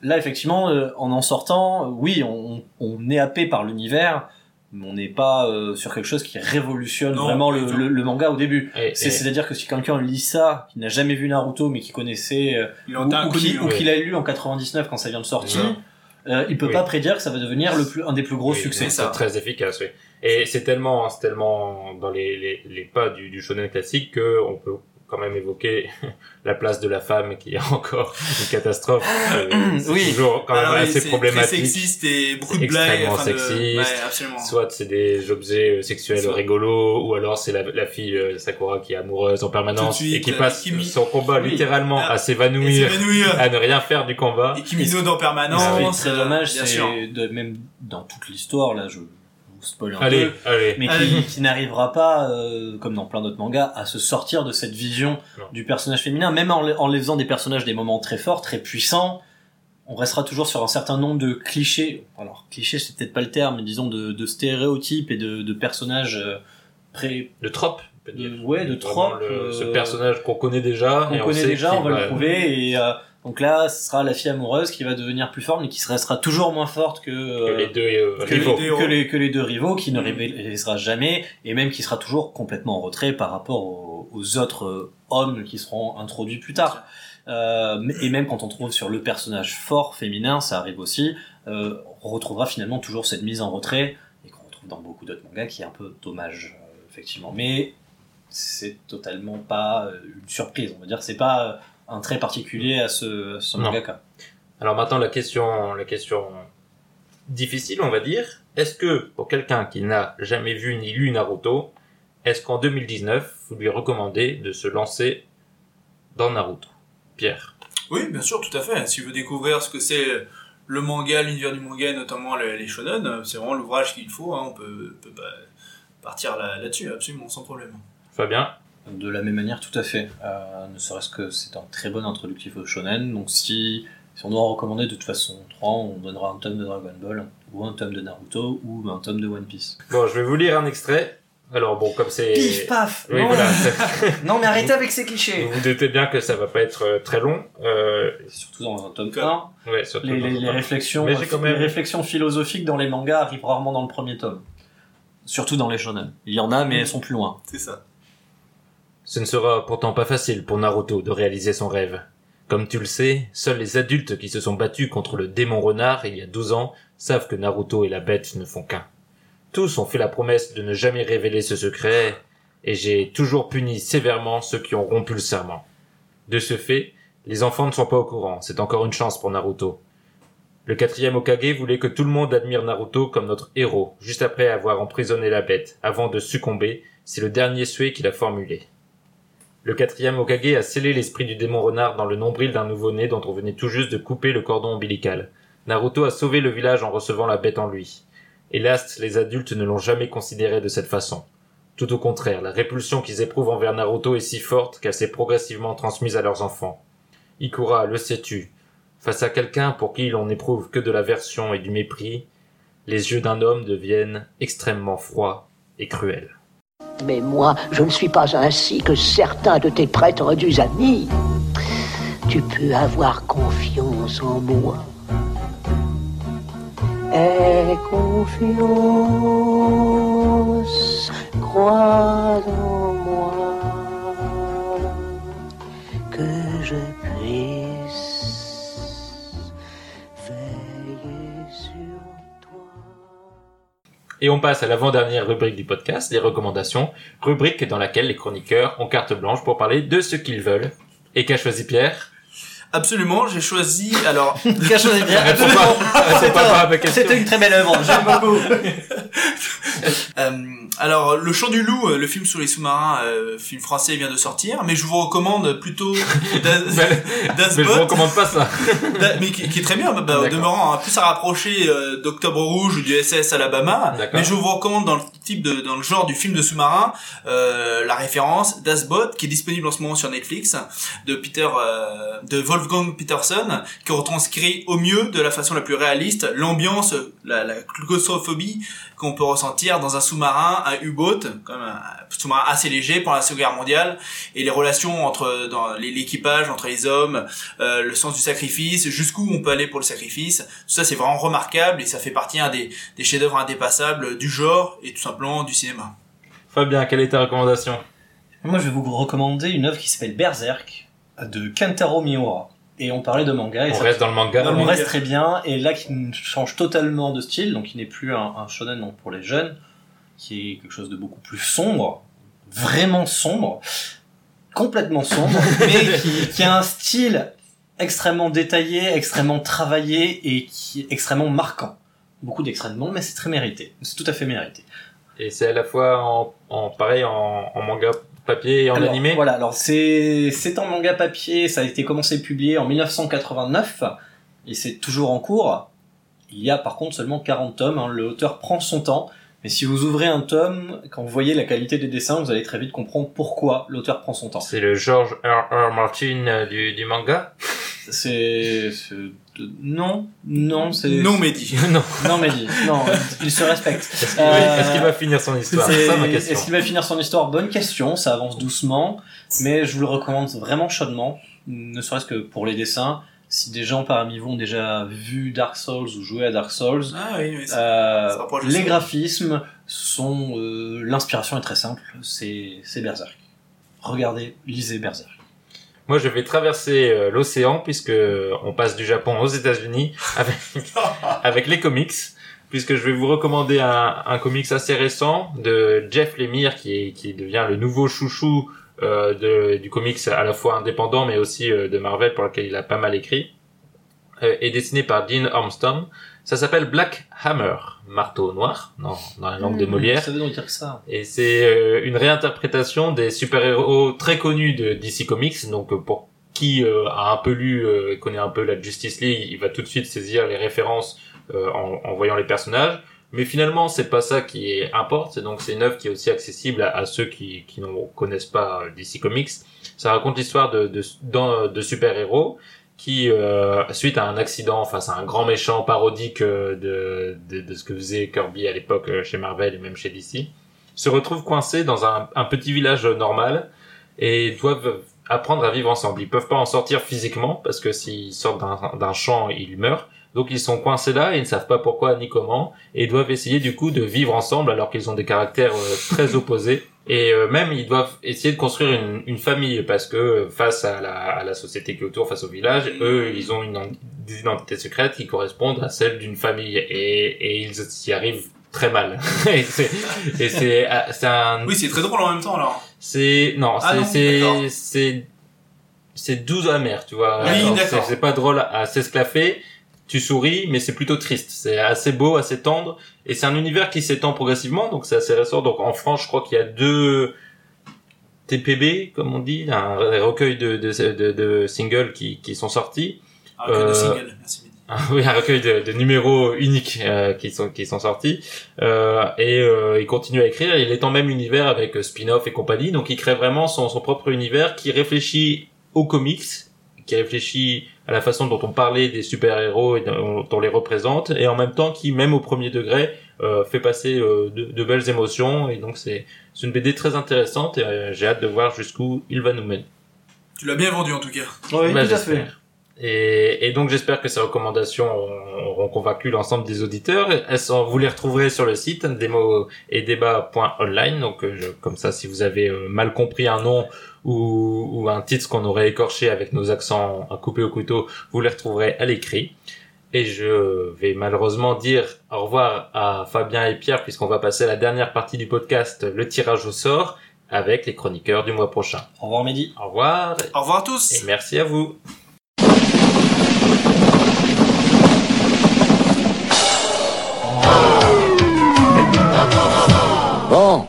là, effectivement, euh, en en sortant, oui, on, on est happé par l'univers, on n'est pas euh, sur quelque chose qui révolutionne Non, vraiment le, le- le manga au début. C'est-à-dire que si quelqu'un lit ça, qui n'a jamais vu Naruto, mais qui connaissait, euh, Il ou, ou qui, inconnu. ou ouais. qui l'a lu en 99 quand ça vient de sortir, euh, il peut Oui. pas prédire que ça va devenir le plus, un des plus gros Oui, succès. C'est ça. C'est très efficace, oui. Et c'est tellement, c'est tellement dans les, les, les pas du, du shonen classique que on peut quand même évoquer la place de la femme qui est encore une catastrophe. Euh, c'est Oui. toujours quand même Alors, oui, assez c'est problématique. Très sexiste et beaucoup de C'est blagues. extrêmement enfin, de- sexiste. Ouais, absolument. Soit c'est des objets euh, sexuels Soit- rigolos, ou alors c'est la, la fille euh, Sakura qui est amoureuse en permanence suite, et qui passe son combat Oui. littéralement Ah. à s'évanouir, à ne rien faire du combat. Et qui minaude en permanence. Ah oui, très euh, dommage, c'est même dans toute l'histoire, là, je vous spoil un Allez, peu, allez. mais Allez. qui, qui n'arrivera pas, euh, comme dans plein d'autres mangas, à se sortir de cette vision Non. du personnage féminin, même en, en les faisant des personnages des moments très forts, très puissants. On restera toujours sur un certain nombre de clichés. Alors, clichés, c'est peut-être pas le terme, mais disons de, de stéréotypes et de, de personnages euh, pré, De trope, on peut dire. de, ouais, de tropes. le- ce euh, personnage qu'on connaît déjà. qu'on on connaît sait déjà, on va va- le trouver et euh, donc là, ce sera la fille amoureuse qui va devenir plus forte, mais qui restera toujours moins forte que, que les deux euh, que, les, rivaux. deux que les- que les deux rivaux, qui ne Mhm. rivalisera jamais, et même qui sera toujours complètement en retrait par rapport aux, aux autres euh, hommes qui seront introduits plus tard. Euh, et même quand on trouve sur le personnage fort féminin, ça arrive aussi, euh, on retrouvera finalement toujours cette mise en retrait, et qu'on retrouve dans beaucoup d'autres mangas, qui est un peu dommage, euh, effectivement. Mais c'est totalement pas une surprise, on va dire, c'est pas euh, un trait particulier à ce, à ce mangaka. Alors maintenant la question, la question difficile, on va dire. Est-ce que pour quelqu'un qui n'a jamais vu ni lu Naruto, est-ce qu'en 2019 vous lui recommandez de se lancer dans Naruto? Pierre. Oui, bien sûr, tout à fait. Si vous veut découvrir ce que c'est le manga, l'univers du manga, notamment les, les shonen, c'est vraiment l'ouvrage qu'il faut. hein. On peut, partir là- là-dessus, absolument, sans problème. Fabien? De la même manière, tout à fait. Euh, ne serait-ce que c'est un très bon introductif au shonen. Donc si, si on doit en recommander de toute façon 3, on donnera un tome de Dragon Ball, ou un tome de Naruto, ou un tome de One Piece. Bon, je vais vous lire un extrait. Alors bon, comme c'est... Pif paf Oui, non, voilà. non mais arrêtez avec ces Vous clichés vous doutez bien que ça va pas être euh, très long. Euh, Surtout dans un tome Que- 1, ouais, surtout les, dans les- un les tome. réflexions, Mais j'ai quand même- les réflexions philosophiques dans les mangas arrivent rarement dans le premier tome. Surtout dans les shonen. Il y en a, mais elles sont plus loin. C'est ça. Ce ne sera pourtant pas facile pour Naruto de réaliser son rêve. Comme tu le sais, seuls les adultes qui se sont battus contre le démon renard il y a 12 ans savent que Naruto et la bête ne font qu'un. Tous ont fait la promesse de ne jamais révéler ce secret, et j'ai toujours puni sévèrement ceux qui ont rompu le serment. De ce fait, les enfants ne sont pas au courant, c'est encore une chance pour Naruto. Le quatrième Okage voulait que tout le monde admire Naruto comme notre héros, juste après avoir emprisonné la bête, avant de succomber, c'est le dernier souhait qu'il a formulé. Le quatrième Okage a scellé l'esprit du démon renard dans le nombril d'un nouveau-né dont on venait tout juste de couper le cordon ombilical. Naruto a sauvé le village en recevant la bête en lui. Hélas, les adultes ne l'ont jamais considéré de cette façon. Tout au contraire, la répulsion qu'ils éprouvent envers Naruto est si forte qu'elle s'est progressivement transmise à leurs enfants. Ikura, le sais-tu, face à quelqu'un pour qui l'on n'éprouve que de l'aversion et du mépris, les yeux d'un homme deviennent extrêmement froids et cruels. Mais moi, je ne suis pas ainsi que certains de tes prétendus amis. Tu peux avoir confiance en moi. Aie confiance, crois en moi, que je puisse Et on passe à l'avant-dernière rubrique du podcast, les recommandations, rubrique dans laquelle les chroniqueurs ont carte blanche pour parler de ce qu'ils veulent. Et qu'a choisi Pierre? Absolument, j'ai choisi. Alors, à ma question. C'était une très belle œuvre, j'aime beaucoup. Euh, alors, Le Chant du Loup, euh, le film sur les sous-marins, euh, film français vient de sortir, mais je vous recommande plutôt Das, Mais, je vous recommande pas ça. Da- mais qui, qui est très bien, bah, bah, demeurant, hein, plus à rapprocher euh, d'Octobre Rouge ou du SS Alabama. Mais je vous recommande dans le type de, dans le genre du film de sous-marin, euh, la référence Das Boot, qui est disponible en ce moment sur Netflix, de Peter, euh, de Wolfgang Peterson, qui retranscrit au mieux, de la façon la plus réaliste, l'ambiance, la, la claustrophobie qu'on peut ressentir dans un sous-marin, un U-boat, comme un sous-marin assez léger pendant la Seconde Guerre mondiale, et les relations entre dans l'équipage, entre les hommes, euh, le sens du sacrifice, jusqu'où on peut aller pour le sacrifice. Tout ça, c'est vraiment remarquable et ça fait partie un des, des chefs-d'œuvre indépassables du genre et tout simplement du cinéma. Fabien, quelle est ta recommandation? Moi, je vais vous recommander une œuvre qui s'appelle Berserk de Kentaro Miura. Et on parlait de manga. Et On ça- reste dans le manga. On manga. reste très bien. Et là, qui change totalement de style, donc il n'est plus un, un shonen donc pour les jeunes, qui est quelque chose de beaucoup plus sombre, vraiment sombre. complètement sombre, mais qui, qui a un style extrêmement détaillé, extrêmement travaillé et qui est extrêmement marquant. Beaucoup d'extrêmement, mais c'est très mérité. C'est tout à fait mérité. Et c'est à la fois en, en pareil en, en manga papier et en Alors, animé? Voilà, alors c'est c'est en manga papier, ça a été commencé publié en 1989 et c'est toujours en cours. Il y a par contre seulement 40 tomes, hein. le auteur prend son temps, mais si vous ouvrez un tome, quand vous voyez la qualité des dessins, vous allez très vite comprendre pourquoi l'auteur prend son temps. C'est le George R. R. Martin euh, du, du manga? C'est c'est- non, non, c'est Non, Mehdi. non. non dis, non, il se respecte. Est-ce qu'il va, Euh, va finir son histoire? C'est C'est- ça ma question. Est-ce qu'il va finir son histoire? Bonne question, ça avance doucement, mais je vous le recommande vraiment chaudement, ne serait-ce que pour les dessins. Si des gens parmi vous ont déjà vu Dark Souls ou joué à Dark Souls, Ah oui, oui. ça- euh, ça les graphismes sont... euh, L'inspiration est très simple, c'est c'est Berserk. Regardez, lisez Berserk. Moi, je vais traverser euh, l'océan puisque on passe du Japon aux États-Unis avec, avec les comics. Puisque je vais vous recommander un, un comics assez récent de Jeff Lemire qui, est- qui devient le nouveau chouchou euh, de, du comics à la fois indépendant mais aussi euh, de Marvel pour lequel il a pas mal écrit. Euh, et dessiné par Dean Armstrong. Ça s'appelle Black Hammer, marteau noir, non, dans la langue de Molière. Ça veut donc dire ça. Et c'est euh, une réinterprétation des super-héros très connus de DC Comics. Donc euh, pour qui euh, a un peu lu, euh, connaît un peu la Justice League, il va tout de suite saisir les références euh, en, en voyant les personnages. Mais finalement, c'est pas ça qui importe. C'est donc c'est une œuvre qui est aussi accessible à, à ceux qui, qui ne connaissent pas DC Comics. Ça raconte l'histoire de, de, d'un- de super-héros qui, euh, suite à un accident face à un grand méchant parodique euh, de, de, de ce que faisait Kirby à l'époque euh, chez Marvel et même chez DC, se retrouvent coincés dans un, un petit village normal et doivent apprendre à vivre ensemble. Ils peuvent pas en sortir physiquement parce que s'ils sortent d'un- d'un champ, ils meurent. Donc ils sont coincés là et ils ne savent pas pourquoi ni comment et doivent essayer du coup de vivre ensemble alors qu'ils ont des caractères euh, très opposés. Et euh, même ils doivent essayer de construire une, une famille parce que euh, face à la, à la société qui est autour, face au village, eux ils ont une, des identités secrètes qui correspondent à celles d'une famille et, et ils y arrivent très mal. et c'est et c'est ah, c'est un Oui, c'est très drôle en même temps, alors. c'est non, Ah c'est c'est d'accord. c'est c'est doux amer, tu vois. Oui, C'est pas drôle à s'esclaffer. Tu souris, mais c'est plutôt triste. C'est assez beau, assez tendre, et c'est un univers qui s'étend progressivement, donc c'est assez récent. Donc en France, je crois qu'il y a deux TPB, comme on dit, un recueil de de, de, de singles qui qui sont sortis. Ah, que de Euh, merci oui, un recueil de, de numéros uniques euh, qui sont qui sont sortis euh, et euh, il continue à écrire. Il est en même univers avec euh, spin-off et compagnie, donc il crée vraiment son, son propre univers qui réfléchit aux comics, qui réfléchit à la façon dont on parlait des super-héros et dont on les représente, et en même temps qui, même au premier degré, euh, fait passer euh, de, de belles émotions. Et donc c'est c'est une BD très intéressante et euh, j'ai hâte de voir jusqu'où il va nous mener. Tu l'as bien vendu en tout cas. Oui, Bah, tout à fait. Et, et donc j'espère que ces recommandations auront convaincu l'ensemble des auditeurs. Elles sont, vous les retrouverez sur le site démo et débat.online. Donc euh, je- comme ça, si vous avez euh, mal compris un nom ou, ou un titre qu'on aurait écorché avec nos accents à couper au couteau, vous les retrouverez à l'écrit. Et je vais malheureusement dire au revoir à Fabien et Pierre puisqu'on va passer à la dernière partie du podcast, le tirage au sort, avec les chroniqueurs du mois prochain. Au revoir Mehdi. Au revoir Au revoir à tous. et merci à vous. Bon,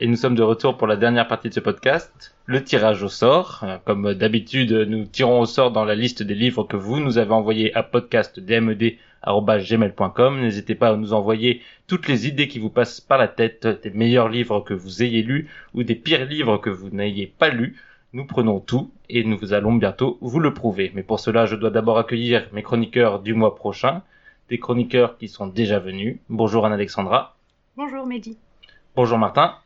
Et nous sommes de retour pour la dernière partie de ce podcast, le tirage au sort. Comme d'habitude, nous tirons au sort dans la liste des livres que vous nous avez envoyés à podcastdmed.gmail.com. N'hésitez pas à nous envoyer toutes les idées qui vous passent par la tête, des meilleurs livres que vous ayez lus ou des pires livres que vous n'ayez pas lus. Nous prenons tout et nous allons bientôt vous le prouver. Mais pour cela, je dois d'abord accueillir mes chroniqueurs du mois prochain, des chroniqueurs qui sont déjà venus. Bonjour Anne-Alexandra. Bonjour Mehdi. Bonjour Martin.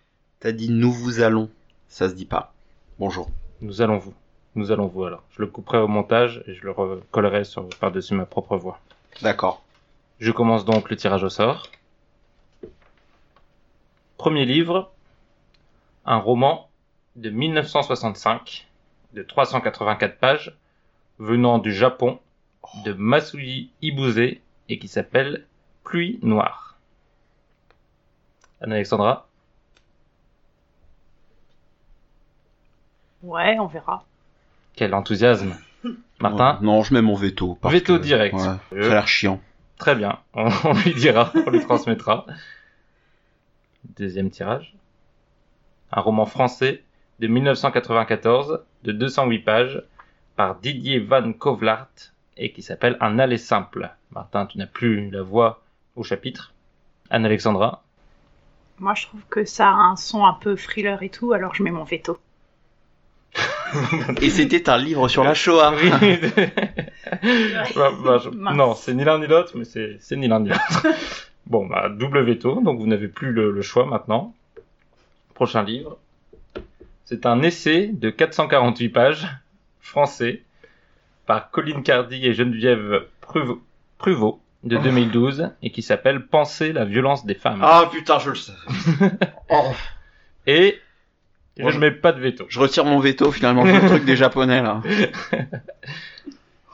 T'as dit nous vous allons. Ça se dit pas. Bonjour. Nous allons vous. Nous allons vous alors. Je le couperai au montage et je le recollerai sur, par-dessus ma propre voix. D'accord. Je commence donc le tirage au sort. Premier livre, un roman de 1965 de 384 pages venant du Japon de Masuyi Ibuse et qui s'appelle Pluie noire. Anne-Alexandra Ouais, on verra. Quel enthousiasme. Martin Non, je mets mon veto. parce Veto que- direct. Ouais, Euh, ça a l'air chiant. Très bien, on, on lui dira, on lui transmettra. Deuxième tirage. Un roman français de 1994 de 208 pages par Didier Van Kovlart et qui s'appelle Un aller simple. Martin, tu n'as plus la voix au chapitre. Anne-Alexandra Moi, je trouve que ça a un son un peu thriller et tout, alors je mets mon veto. Et c'était un livre sur la Shoah. Oui. Bah, bah, je-. Non, c'est ni l'un ni l'autre, mais c'est ni l'un ni l'autre. bon, bah, double veto, donc vous n'avez plus le, le choix maintenant. Prochain livre. C'est un essai de 448 pages, français, par Colline Cardy et Geneviève Pruvo- Pruvot, de 2012, et qui s'appelle Penser la violence des femmes. Ah putain, je le sais. Oh, Et je ne mets pas de veto. je retire mon veto finalement. Le truc des japonais là.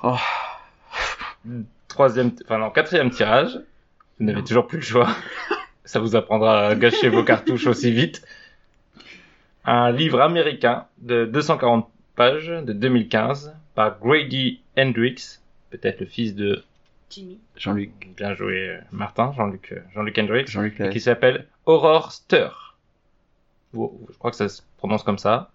Oh. troisième, enfin non, quatrième tirage. Vous n'avez toujours plus le choix. Ça vous apprendra à gâcher vos cartouches aussi vite. Un livre américain de 240 pages de 2015 par Grady Hendrix, peut-être le fils de Jimmy. Jean-Luc, bien joué euh, Martin, Jean-Luc euh, Jean-Luc Hendrix, Jean-Luc qui s'appelle Aurore Stir. Je crois que ça se prononce comme ça.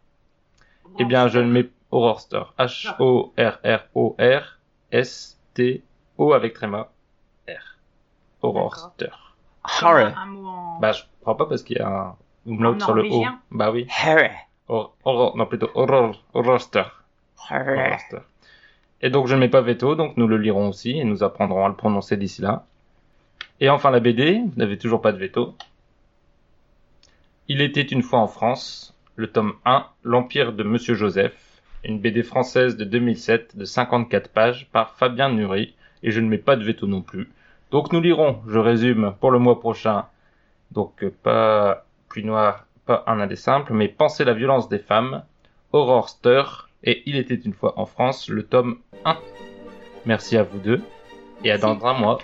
Eh bien, je le mets Aurore Stir. H-O-R-R-O-R-S-T-O avec tréma R. Aurore. Stir. Un mot en... Bah, je crois pas parce qu'il y a un umlaut sur le O. Bah oui. Aurore, non, plutôt Aurore, Aurore Stir. Aurore Stir. Et donc, je ne mets pas veto, donc nous le lirons aussi et nous apprendrons à le prononcer d'ici là. Et enfin, la BD, vous n'avez toujours pas de veto. Il était une fois en France, le tome 1, L'Empire de Monsieur Joseph, une BD française de 2007 de 54 pages par Fabien Nury, et je ne mets pas de veto non plus. Donc nous lirons, je résume, pour le mois prochain, donc pas Pluie Noire, pas Un Indé Simple, mais Penser la violence des femmes, Aurore Stir, et Il était une fois en France, le tome 1. Merci à vous deux, et à dans un mois.